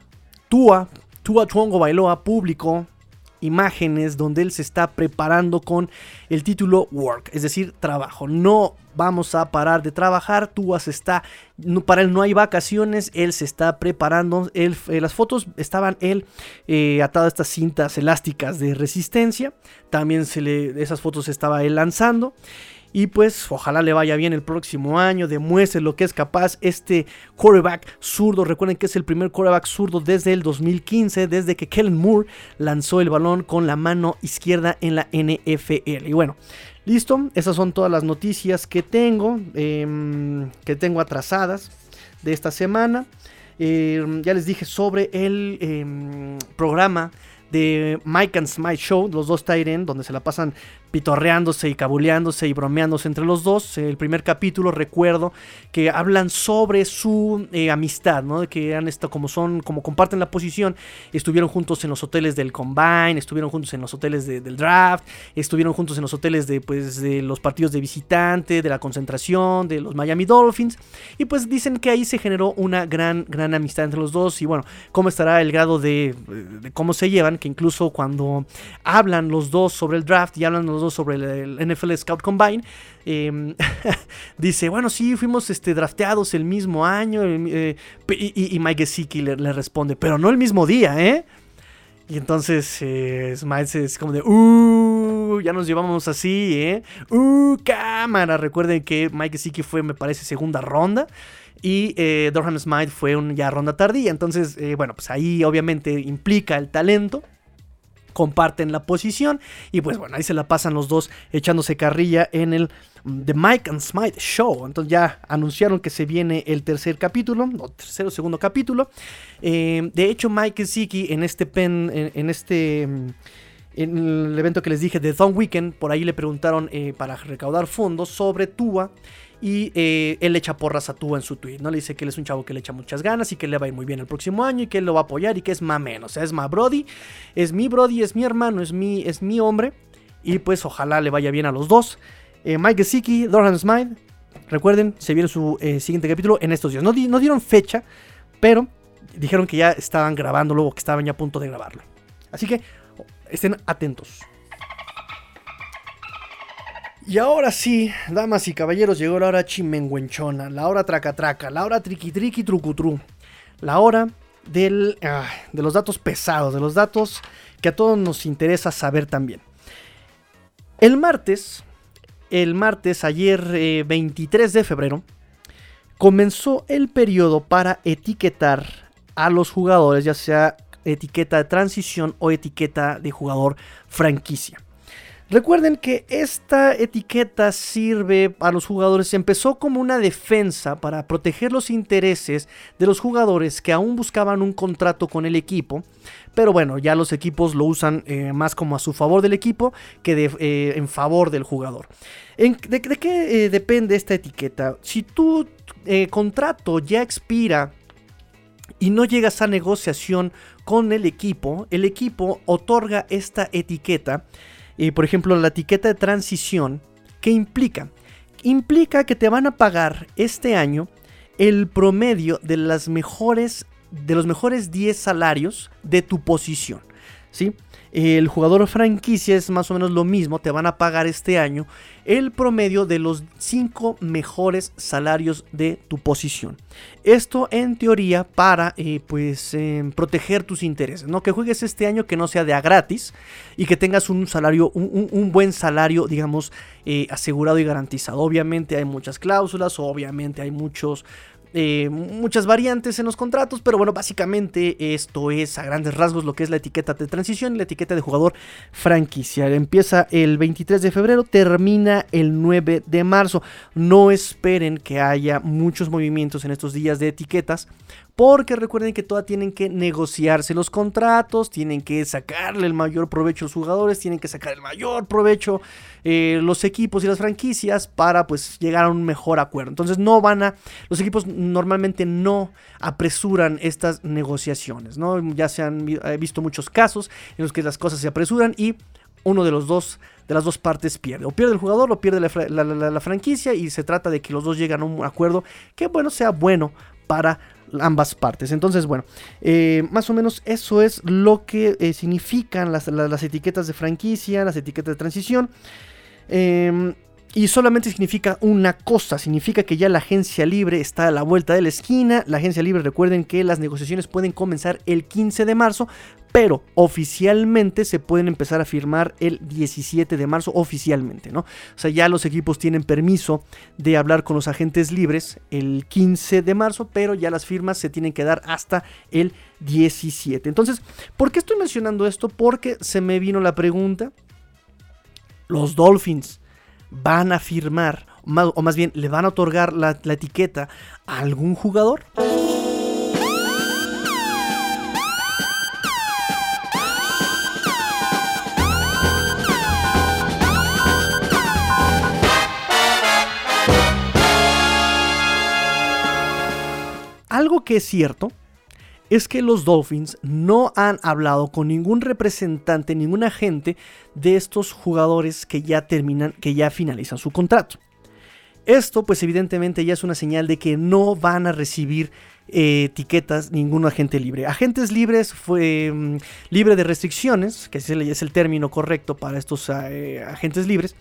Tua, Tua Tuongo Bailoa publicó imágenes donde él se está preparando con el título Work, es decir, trabajo. No vamos a parar de trabajar, Tua se está, para él no hay vacaciones, él se está preparando, eh, las fotos estaban él eh, atado a estas cintas elásticas de resistencia, también se le, esas fotos estaba él lanzando. Y pues ojalá le vaya bien el próximo año, demuestre lo que es capaz este quarterback zurdo. Recuerden que es el primer quarterback zurdo desde el 2015, desde que Kellen Moore lanzó el balón con la mano izquierda en la NFL. Y bueno, listo, esas son todas las noticias que tengo, eh, que tengo atrasadas de esta semana. Eh, ya les dije sobre el eh, programa de Mike and Smite Show, los dos Tyren, donde se la pasan pitorreándose y cabuleándose y bromeándose entre los dos. El primer capítulo recuerdo que hablan sobre su eh, amistad, ¿no? De que han estado como son, como comparten la posición, estuvieron juntos en los hoteles del Combine, estuvieron juntos en los hoteles de, del draft, estuvieron juntos en los hoteles de, pues, de los partidos de visitante, de la concentración, de los Miami Dolphins. Y pues dicen que ahí se generó una gran, gran amistad entre los dos. Y bueno, cómo estará el grado de, de cómo se llevan, que incluso cuando hablan los dos sobre el draft y hablan los sobre el, NFL Scout Combine, eh, dice, bueno, sí, fuimos este, drafteados el mismo año. eh, y, Mike Gesicki le, responde, pero no el mismo día, ¿eh? Y entonces eh, es como de, uh, ya nos llevamos así, ¿eh? Uh, cámara. Recuerden que Mike Gesicki fue, me parece, segunda ronda. Y eh, Durham Smite fue un, ya ronda tardía. Entonces, eh, bueno, pues ahí obviamente implica el talento comparten la posición y pues bueno, ahí se la pasan los dos echándose carrilla en el The Mike and Smite Show. Entonces ya anunciaron que se viene el tercer capítulo, o tercer o segundo capítulo. Eh, de hecho, Mike Ziki en este pen, en, este... En el evento que les dije de Don Weekend, por ahí le preguntaron eh, para recaudar fondos sobre Tua y eh, él le echa porras a Tua en su tweet, ¿no? Le dice que él es un chavo que le echa muchas ganas y que le va a ir muy bien el próximo año y que él lo va a apoyar y que es o sea, es ma Brody, es mi Brody, es mi hermano, es mi, es mi hombre y pues ojalá le vaya bien a los dos. Eh, Mike Gesicki, Dorhan Smile, recuerden, se viene su eh, siguiente capítulo en estos días. No, no dieron fecha, pero dijeron que ya estaban grabando, luego que estaban ya a punto de grabarlo. Así que estén atentos. Y ahora sí, damas y caballeros, llegó la hora chimenguenchona, la hora tracatraca, la hora triqui trucutru, la hora del, ah, de los datos pesados, de los datos que a todos nos interesa saber también. El martes, el martes, ayer eh, 23 de febrero, comenzó el periodo para etiquetar a los jugadores, ya sea etiqueta de transición o etiqueta de jugador franquicia. Recuerden que esta etiqueta sirve a los jugadores, empezó como una defensa para proteger los intereses de los jugadores que aún buscaban un contrato con el equipo, pero bueno, ya los equipos lo usan eh, más como a su favor del equipo que eh, en favor del jugador. ¿En- de, qué eh, depende esta etiqueta? Si tu contrato ya expira y no llegas a negociación con el equipo, el equipo otorga esta etiqueta, eh, por ejemplo, la etiqueta de transición, ¿qué implica? Implica que te van a pagar este año el promedio de las mejores de los mejores 10 salarios de tu posición, El jugador franquicia es más o menos lo mismo, te van a pagar este año el promedio de los 5 mejores salarios de tu posición. Esto en teoría para eh, pues eh, proteger tus intereses, ¿no? Que juegues este año que no sea de a gratis y que tengas un salario, un buen salario, digamos, eh, asegurado y garantizado. Obviamente hay muchas cláusulas, obviamente hay muchos eh, muchas variantes en los contratos, pero bueno, básicamente esto es a grandes rasgos lo que es la etiqueta de transición y la etiqueta de jugador franquicia. Empieza el 23 de febrero, termina el 9 de marzo. No esperen que haya muchos movimientos en estos días de etiquetas. Porque recuerden que todavía tienen que negociarse los contratos, tienen que sacarle el mayor provecho a los jugadores, tienen que sacar el mayor provecho eh, los equipos y las franquicias para pues llegar a un mejor acuerdo. Entonces no van a, los equipos normalmente no apresuran estas negociaciones, ¿no? Ya se han he visto muchos casos en los que las cosas se apresuran y uno de los dos de las dos partes pierde. O pierde el jugador o pierde la- la franquicia y se trata de que los dos lleguen a un acuerdo que bueno sea bueno para ambas partes. Entonces, bueno, eh, más o menos eso es lo que eh, significan las, las- etiquetas de franquicia, las etiquetas de transición. Em, y solamente significa una cosa, significa que ya la agencia libre está a la vuelta de la esquina. La agencia libre, recuerden que las negociaciones pueden comenzar el 15 de marzo, pero oficialmente se pueden empezar a firmar el 17 de marzo oficialmente, ¿no? O sea, ya los equipos tienen permiso de hablar con los agentes libres el 15 de marzo, pero ya las firmas se tienen que dar hasta el 17. Entonces, ¿por qué estoy mencionando esto? Porque se me vino la pregunta. Los Dolphins van a firmar, ma- o más bien le van a otorgar la, la etiqueta a algún jugador. Algo que es cierto es que los Dolphins no han hablado con ningún representante, ningún agente de estos jugadores que ya terminan, que ya finalizan su contrato. Esto, pues evidentemente ya es una señal de que no van a recibir eh, etiquetas ningún agente libre. Agentes libres fue mm, libre de restricciones, que es el, término correcto para estos eh, agentes libres.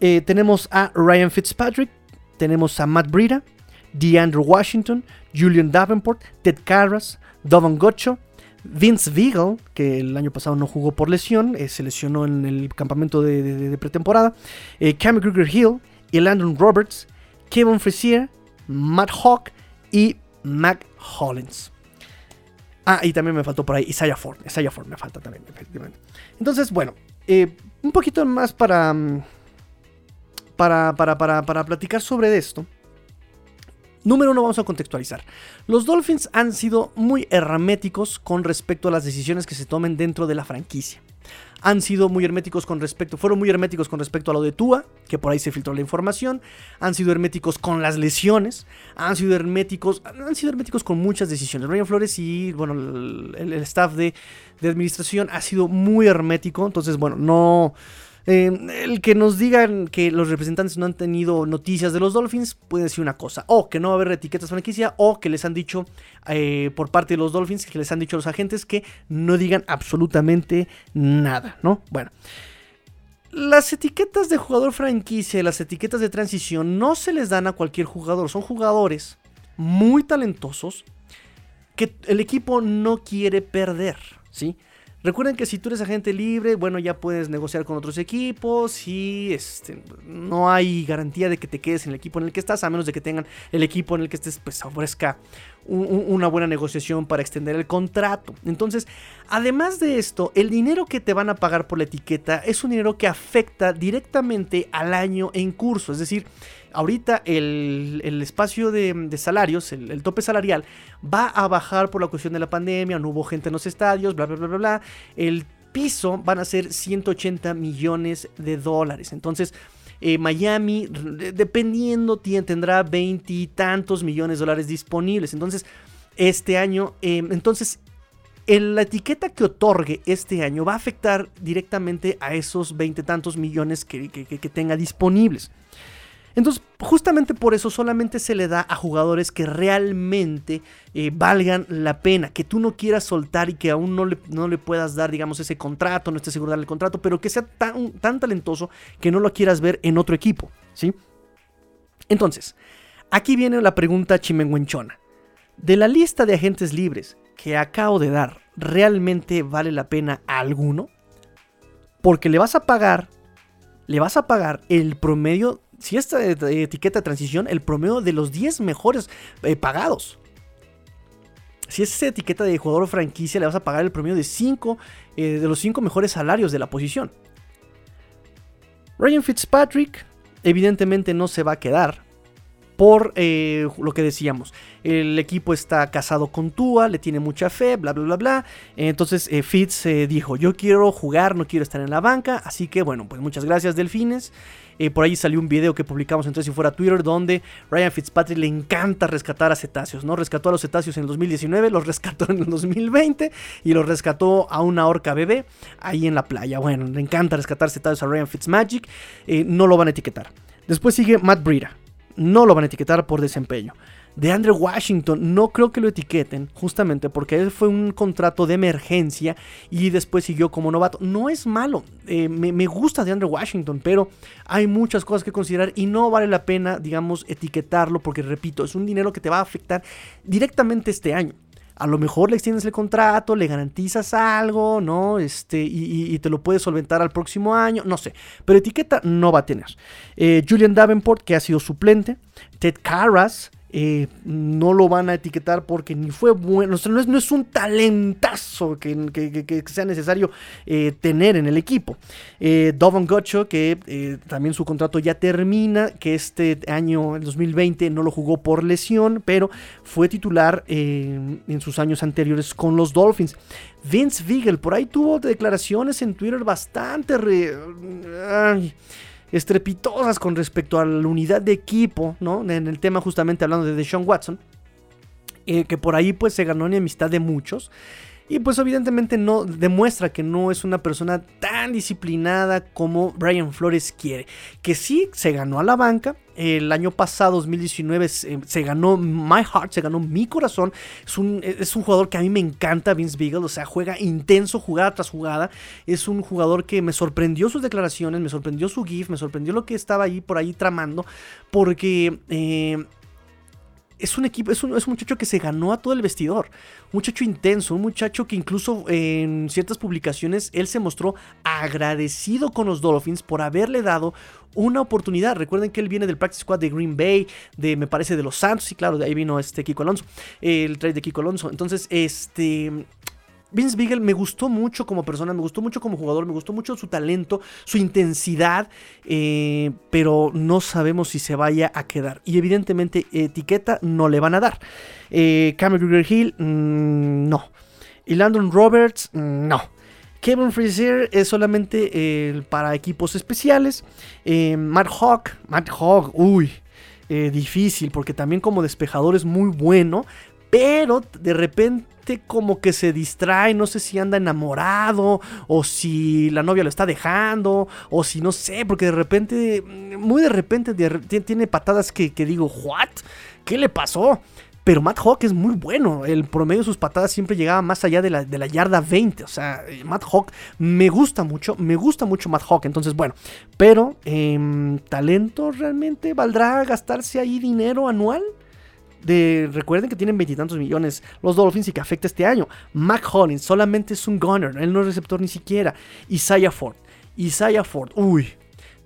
Eh, tenemos a Ryan Fitzpatrick, tenemos a Matt Breida, DeAndre Washington, Julian Davenport, Ted Carras, Dovan Gocho, Vince Vigal, que el año pasado no jugó por lesión, eh, se lesionó en el campamento de, pretemporada, eh, Cam Kruger Hill, y Landon Roberts, Kevin Frazier, Matt Hawk y Mac Hollins. Ah, y también me faltó por ahí Isaiah Ford. Isaiah Ford me falta también, efectivamente. Entonces, bueno, eh, un poquito más para, mm, para, para, para, para platicar sobre esto. Número uno, vamos a contextualizar. Los Dolphins han sido muy herméticos con respecto a las decisiones que se tomen dentro de la franquicia. Han sido muy herméticos con respecto, fueron muy herméticos con respecto a lo de Tua, que por ahí se filtró la información. Han sido herméticos con las lesiones. Han sido herméticos, han sido herméticos con muchas decisiones. Ryan Flores y bueno, el, staff de administración ha sido muy hermético. Entonces, bueno, no. Eh, el que nos digan que los representantes no han tenido noticias de los Dolphins puede decir una cosa. O que no va a haber etiquetas franquicia. O que les han dicho eh, por parte de los Dolphins, que les han dicho a los agentes que no digan absolutamente nada, ¿no? Bueno. Las etiquetas de jugador franquicia y las etiquetas de transición no se les dan a cualquier jugador. Son jugadores muy talentosos que el equipo no quiere perder, ¿sí? Recuerden que si tú eres agente libre, bueno, ya puedes negociar con otros equipos y este, no hay garantía de que te quedes en el equipo en el que estás, a menos de que tengan el equipo en el que estés, pues ofrezca un- un- una buena negociación para extender el contrato. Entonces, además de esto, el dinero que te van a pagar por la etiqueta es un dinero que afecta directamente al año en curso. Es decir, ahorita el, el espacio de, salarios, el, tope salarial, va a bajar por la cuestión de la pandemia, no hubo gente en los estadios, bla, bla, bla, bla, bla. El piso van a ser 180 millones de dólares. Entonces, eh, Miami, dependiendo, tendrá veintitantos millones de dólares disponibles. Entonces, este año, eh, entonces, la etiqueta que otorgue este año va a afectar directamente a esos veintitantos millones que tenga disponibles. Entonces, justamente por eso solamente se le da a jugadores que realmente eh, valgan la pena, que tú no quieras soltar y que aún no le, no le puedas dar, digamos, ese contrato, no estés seguro de darle el contrato, pero que sea tan, tan talentoso que no lo quieras ver en otro equipo, ¿sí? Entonces, aquí viene la pregunta chimenguenchona. De la lista de agentes libres que acabo de dar, ¿realmente vale la pena a alguno? Porque le vas a pagar, le vas a pagar el promedio, si esta eh, etiqueta de transición, el promedio de los 10 mejores eh, pagados. Si es esa etiqueta de jugador franquicia, le vas a pagar el promedio de 5 de los 5 mejores salarios de la posición. Ryan Fitzpatrick, evidentemente no se va a quedar por eh, lo que decíamos. El equipo está casado con Tua, le tiene mucha fe, bla, bla, bla, bla. Entonces eh, Fitz eh, dijo, yo quiero jugar, no quiero estar en la banca. Así que bueno, pues muchas gracias Delfines. Eh, por ahí salió un video que publicamos entonces si fuera Twitter donde Ryan Fitzpatrick le encanta rescatar a cetáceos, ¿no? Rescató a los cetáceos en el 2019, los rescató en el 2020 y los rescató a una orca bebé ahí en la playa. Bueno, le encanta rescatar cetáceos a Ryan Fitzmagic, eh, no lo van a etiquetar. Después sigue Matt Breida, no lo van a etiquetar por desempeño. De Andrew Washington, no creo que lo etiqueten, justamente porque él fue un contrato de emergencia y después siguió como novato. No es malo, eh, me, me gusta de Andrew Washington, pero hay muchas cosas que considerar y no vale la pena, digamos, etiquetarlo porque, repito, es un dinero que te va a afectar directamente este año. A lo mejor le extiendes el contrato, le garantizas algo, ¿no? Este, y, te lo puedes solventar al próximo año, no sé. Pero etiqueta no va a tener. Eh, Julian Davenport, que ha sido suplente. Ted Carras, eh, no lo van a etiquetar porque ni fue bueno. No es, un talentazo que, sea necesario eh, tener en el equipo. Eh, Dovon Gocho, que eh, también su contrato ya termina, que este año, el 2020, no lo jugó por lesión, pero fue titular en sus años anteriores con los Dolphins. Vince Vigel, por ahí tuvo declaraciones en Twitter bastante re- estrepitosas con respecto a la unidad de equipo, ¿no? En el tema justamente hablando de Deshaun Watson, eh, que por ahí pues se ganó en amistad de muchos. Y pues evidentemente no demuestra que no es una persona tan disciplinada como Brian Flores quiere. Que sí se ganó a la banca. El año pasado, 2019, se, ganó My Heart, se ganó mi corazón. Es un, es un jugador que a mí me encanta, Vince Beagle. O sea, juega intenso jugada tras jugada. Es un jugador que me sorprendió sus declaraciones, me sorprendió su GIF, me sorprendió lo que estaba ahí por ahí tramando. Porque... eh, es un equipo, es un, es un muchacho que se ganó a todo el vestidor. Un muchacho intenso, un muchacho que incluso en ciertas publicaciones él se mostró agradecido con los Dolphins por haberle dado una oportunidad. Recuerden que él viene del practice squad de Green Bay, de me parece de los Santos, y claro, de ahí vino este Kiko Alonso, el trade de Kiko Alonso. Entonces, este. Vince Beagle me gustó mucho como persona, me gustó mucho como jugador, me gustó mucho su talento, su intensidad, eh, pero no sabemos si se vaya a quedar. Y evidentemente etiqueta no le van a dar. Eh, Cameron Hill, mm, no. Y Landon Roberts, mm, no. Kevin Frazier es solamente eh, para equipos especiales. Eh, Matt Hawk, Matt Hawk, uy, difícil porque también como despejador es muy bueno, pero de repente como que se distrae, no sé si anda enamorado o si la novia lo está dejando o si no sé, porque de repente, muy de repente tiene- patadas que, que digo, ¿what? ¿Qué le pasó? Pero Matt Hawk es muy bueno. El promedio de sus patadas siempre llegaba más allá de la, de la yarda 20. O sea, Matt Hawk me gusta mucho. Me gusta mucho Matt Hawk. Entonces, bueno. Pero, em, ¿talento realmente valdrá gastarse ahí dinero anual? De, recuerden que tienen veintitantos millones los Dolphins y que afecta este año. Mac Hollins solamente es un gunner, él no es receptor ni siquiera. Isaiah Ford, Isaiah Ford, uy,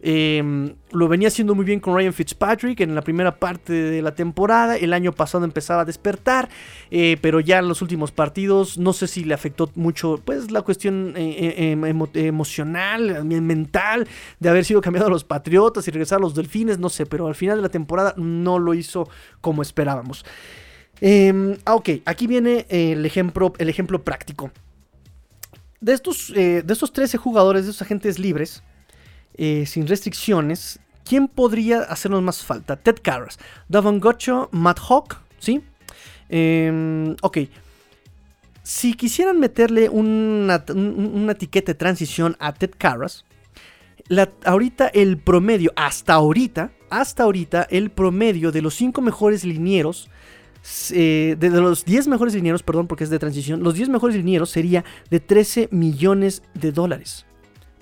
Eh, lo venía haciendo muy bien con Ryan Fitzpatrick en la primera parte de la temporada. El año pasado empezaba a despertar, eh, pero ya en los últimos partidos no sé si le afectó mucho pues la cuestión eh, eh, emo- emocional, mental de haber sido cambiado a los Patriotas y regresar a los Delfines, no sé, pero al final de la temporada no lo hizo como esperábamos. Eh, ah, ok, aquí viene el ejemplo, el ejemplo práctico. De estos, eh, de estos 13 jugadores, de estos agentes libres, eh, sin restricciones, ¿quién podría hacernos más falta? Ted Karras, Davon Gocho, Matt Hawk, ¿sí? Eh, ok. Si quisieran meterle una, un- una etiqueta de transición a Ted Karras, la- ahorita el promedio, hasta ahorita, hasta ahorita, el promedio de los 5 mejores linieros, eh, de, de los 10 mejores linieros, perdón, porque es de transición, los 10 mejores linieros sería de 13 millones de dólares.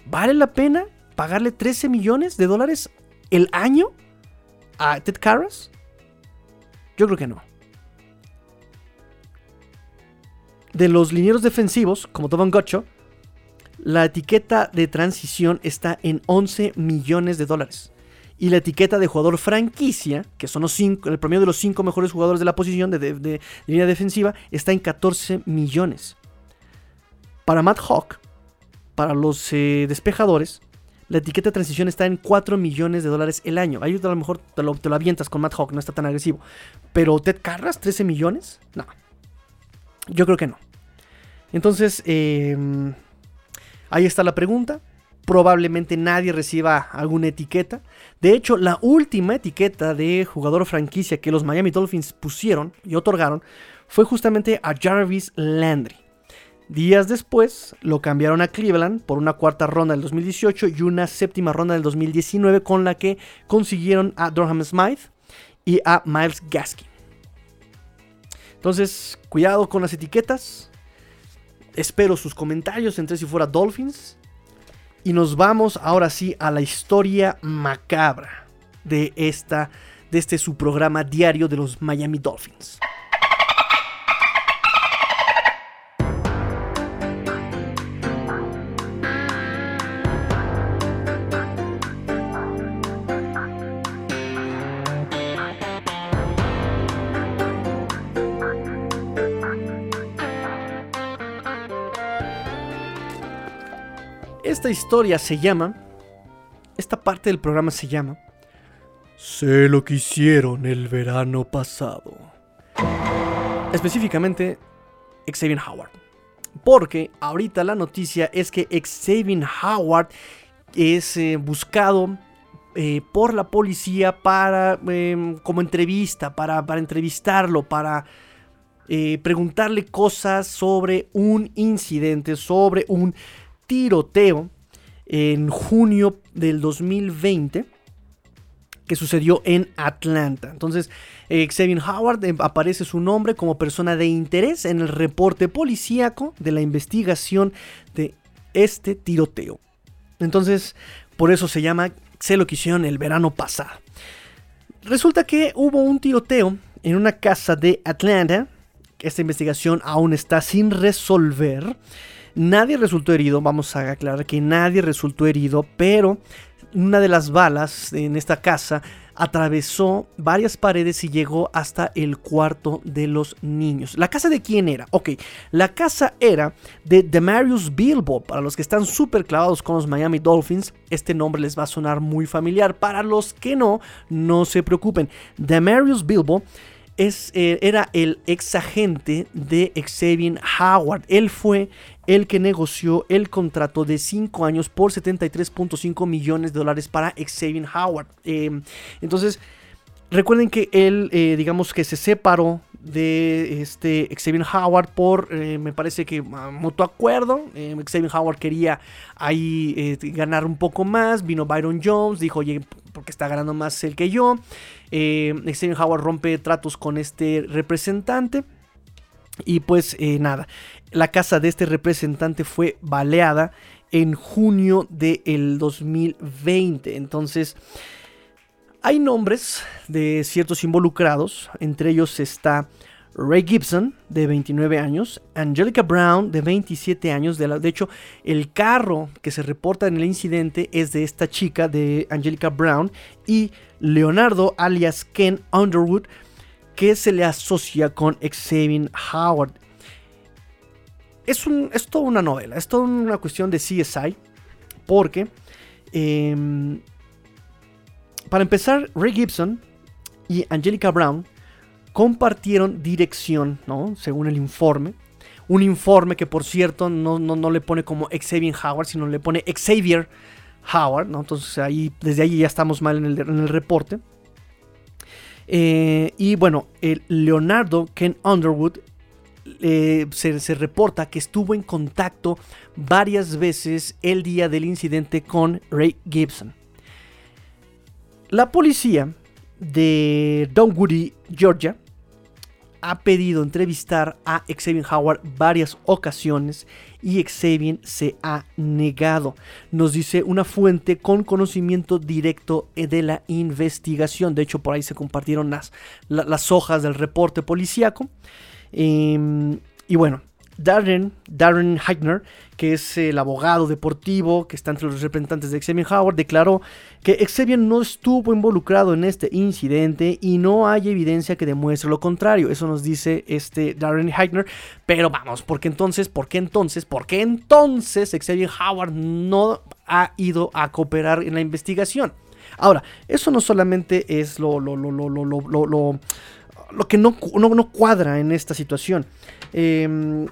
¿Vale la pena pagarle 13 millones de dólares el año a Ted Karras? Yo creo que no. De los linieros defensivos, como Toban Gocho, la etiqueta de transición está en 11 millones de dólares. Y la etiqueta de jugador franquicia, que son los cinco, el promedio de los 5 mejores jugadores de la posición de línea defensiva, está en 14 millones. Para Matt Hawk, para los eh, despejadores, la etiqueta de transición está en 4 millones de dólares el año. Ahí a lo mejor te lo, te avientas con Matt Hawk, no está tan agresivo. Pero Ted Carras, 13 millones? No. Yo creo que no. Entonces, eh, ahí está la pregunta. Probablemente nadie reciba alguna etiqueta. De hecho, la última etiqueta de jugador franquicia que los Miami Dolphins pusieron y otorgaron fue justamente a Jarvis Landry. Días después lo cambiaron a Cleveland por una cuarta ronda del 2018 y una séptima ronda del 2019 con la que consiguieron a Durham Smythe y a Miles Gaskin. Entonces, cuidado con las etiquetas. Espero sus comentarios entre si fuera Dolphins. Y nos vamos ahora sí a la historia macabra de esta de este su programa diario de los Miami Dolphins. Historia se llama. Esta parte del programa se llama. Sé lo que hicieron el verano pasado. Específicamente, Xavier Howard. Porque ahorita la noticia es que Xavier Howard es eh, buscado eh, por la policía para eh, como entrevista, para, para entrevistarlo, para eh, preguntarle cosas sobre un incidente, sobre un tiroteo en junio del 2020 que sucedió en Atlanta. Entonces, eh, Xavier Howard eh, aparece su nombre como persona de interés en el reporte policíaco de la investigación de este tiroteo. Entonces, por eso se llama Sé lo que hicieron el verano pasado. Resulta que hubo un tiroteo en una casa de Atlanta. Esta investigación aún está sin resolver. Nadie resultó herido, vamos a aclarar que nadie resultó herido, pero una de las balas en esta casa atravesó varias paredes y llegó hasta el cuarto de los niños. ¿La casa de quién era? Ok, la casa era de Demarius Bilbo. Para los que están súper clavados con los Miami Dolphins, este nombre les va a sonar muy familiar. Para los que no, no se preocupen. Demarius Bilbo es, eh, era el ex agente de Xavier Howard. Él fue el que negoció el contrato de 5 años por 73.5 millones de dólares para Xavier Howard. Eh, entonces, recuerden que él, eh, digamos que se separó de este Xavier Howard por, eh, me parece que ah, mutuo acuerdo. Eh, Xavier Howard quería ahí ganar un poco más. Vino Byron Jones, dijo, oye, porque está ganando más él que yo. Eh, Howard rompe tratos con este representante. Y pues eh, nada, la casa de este representante fue baleada en junio del 2020. Entonces, hay nombres de ciertos involucrados. Entre ellos está Ray Gibson, de 29 años, Angelica Brown, de 27 años. De, hecho, el carro que se reporta en el incidente es de esta chica, de Angelica Brown, y Leonardo, alias Ken Underwood, que se le asocia con Xavier Howard. Es, un, es toda una novela, es toda una cuestión de CSI, porque, em, para empezar, Ray Gibson y Angelica Brown compartieron dirección, ¿no? Según el informe. Un informe que, por cierto, no, no, no le pone como Xavier Howard, sino le pone Xavier Howard, ¿no? Entonces ahí, desde ahí ya estamos mal en el, en el reporte. Eh, y bueno, el Leonardo Ken Underwood eh, se, se reporta que estuvo en contacto varias veces el día del incidente con Ray Gibson. La policía de Dunwoody, Georgia, ha pedido entrevistar a Xavier Howard varias ocasiones y Xavier se ha negado. Nos dice una fuente con conocimiento directo de la investigación. De hecho, por ahí se compartieron las, la- las hojas del reporte policíaco. Em, y bueno, Darren, Darren Heitner, que es el abogado deportivo que está entre los representantes de Xavier Howard, declaró que Xavier no estuvo involucrado en este incidente y no hay evidencia que demuestre lo contrario. Eso nos dice este Darren Heitner. Pero vamos, ¿por qué entonces? ¿Por qué entonces? ¿Por qué entonces Xavier Howard no ha ido a cooperar en la investigación? Ahora, eso no solamente es lo, lo, lo, lo, lo, que no, no, no cuadra en esta situación. Eh,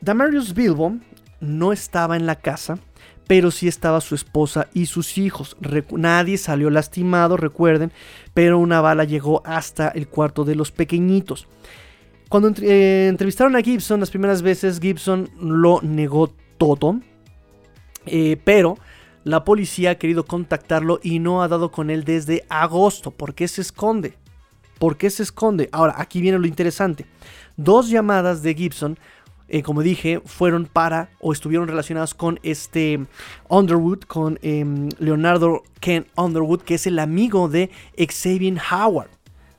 Damarius Bilbo no estaba en la casa, pero sí estaba su esposa y sus hijos. Nadie salió lastimado, recuerden, pero una bala llegó hasta el cuarto de los pequeñitos. Cuando eh, entrevistaron a Gibson las primeras veces, Gibson lo negó todo, eh, pero la policía ha querido contactarlo y no ha dado con él desde agosto. ¿Por qué se esconde? ¿Por qué se esconde? Ahora, aquí viene lo interesante. Dos llamadas de Gibson, eh, como dije, fueron para o estuvieron relacionadas con este Underwood, con em, Leonardo Ken Underwood, que es el amigo de Xavier Howard.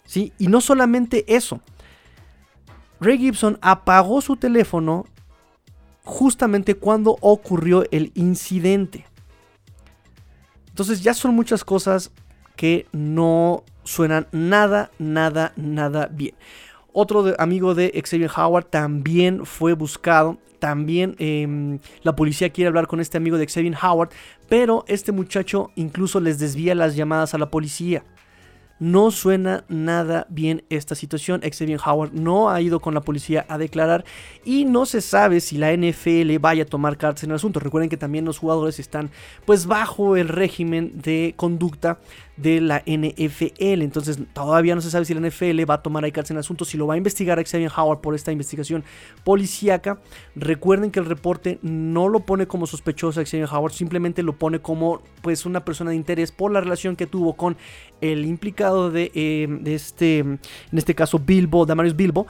¿sí? Y no solamente eso. Ray Gibson apagó su teléfono justamente cuando ocurrió el incidente. Entonces ya son muchas cosas que no suenan nada, nada, nada bien. Otro amigo de Xavier Howard también fue buscado. También em, la policía quiere hablar con este amigo de Xavier Howard, pero este muchacho incluso les desvía las llamadas a la policía. No suena nada bien esta situación. Xavier Howard no ha ido con la policía a declarar y no se sabe si la NFL vaya a tomar cartas en el asunto. Recuerden que también los jugadores están pues bajo el régimen de conducta de la NFL. Entonces todavía no se sabe si la NFL va a tomar ahí cartas en el asunto, si lo va a investigar Xavier Howard por esta investigación policíaca. Recuerden que el reporte no lo pone como sospechoso a Xavier Howard, simplemente lo pone como pues una persona de interés por la relación que tuvo con el implicado de, eh, de este, en este caso Bilbo, Damarius Bilbo,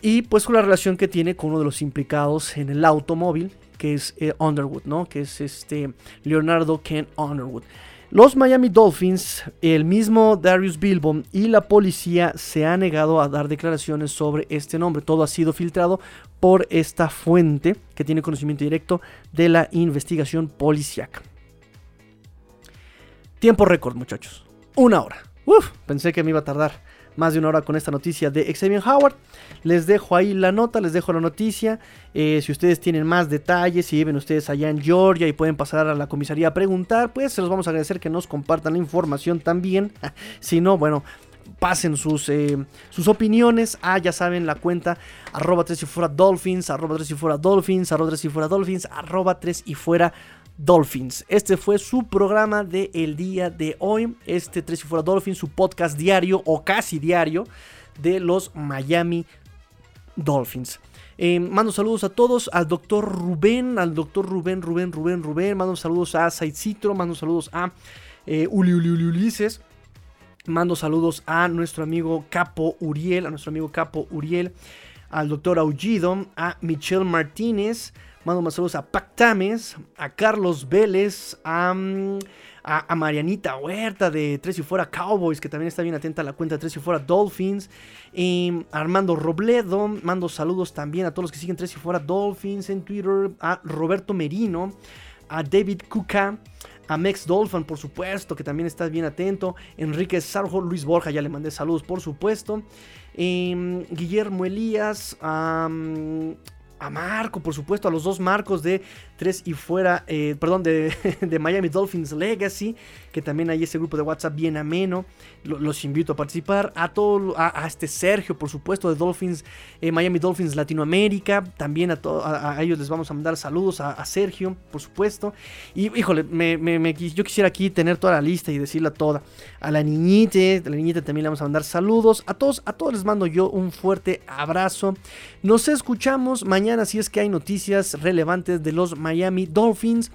y pues con la relación que tiene con uno de los implicados en el automóvil, que es eh, Underwood, ¿no? Que es este Leonardo Ken Underwood. Los Miami Dolphins, el mismo Darius Bilbo y la policía se han negado a dar declaraciones sobre este nombre. Todo ha sido filtrado por esta fuente que tiene conocimiento directo de la investigación policíaca. Tiempo récord, muchachos. Una hora. Uf, pensé que me iba a tardar más de una hora con esta noticia de Xavier Howard. Les dejo ahí la nota, les dejo la noticia. Eh, si ustedes tienen más detalles, si viven ustedes allá en Georgia y pueden pasar a la comisaría a preguntar, pues se los vamos a agradecer que nos compartan la información también. si no, bueno, pasen sus, eh, sus opiniones a, ya saben, la cuenta arroba 3 y fuera Dolphins, arroba 3 y fuera Dolphins, arroba 3 y fuera Dolphins, arroba 3 y fuera Dolphins. Este fue su programa del el día de hoy. Este 3 y fuera Dolphins, su podcast diario o casi diario de los Miami Dolphins. Eh, mando saludos a todos, al doctor Rubén, al doctor Rubén, Rubén, Rubén, Rubén. Mando saludos a Said Citro, mando saludos a eh, Uli, Uli, Uli, Ulises. Mando saludos a nuestro amigo Capo Uriel, a nuestro amigo Capo Uriel, al doctor Aullido, a Michelle Martínez. Mando más saludos a Pac Tames, a Carlos Vélez, a, mm, a, Marianita Huerta de Tres y Fuera Cowboys, que también está bien atenta a la cuenta de Tres y Fuera Dolphins. Y Armando Robledo, mando saludos también a todos los que siguen Tres y Fuera Dolphins en Twitter, a Roberto Merino, a David Kuka. A Mex Dolphin, por supuesto, que también estás bien atento. Enrique Sarjo, Luis Borja, ya le mandé saludos, por supuesto. Em, Guillermo Elías, am, a Marco, por supuesto, a los dos Marcos de Y Fuera, eh, perdón, de, de Miami Dolphins Legacy, que también hay ese grupo de WhatsApp bien ameno. Lo- los invito a participar. A todo, a, a este Sergio, por supuesto, de Dolphins, eh, Miami Dolphins Latinoamérica. También a, to- a, ellos les vamos a mandar saludos, a, Sergio, por supuesto. Y híjole, me, me- yo quisiera aquí tener toda la lista y decirla toda. A la niñita, a la niñita también le vamos a mandar saludos. A todos, a todos les mando yo un fuerte abrazo. Nos escuchamos mañana si es que hay noticias relevantes de los Miami Dolphins.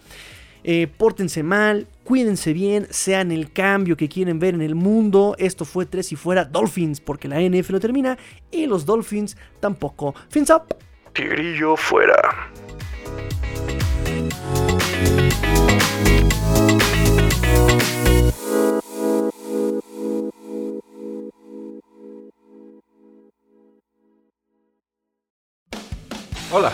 Eh, pórtense mal, cuídense bien, sean el cambio que quieren ver en el mundo. Esto fue Tres y Fuera Dolphins, porque la NF no termina y los Dolphins tampoco. Fins up. Tigrillo fuera. Hola,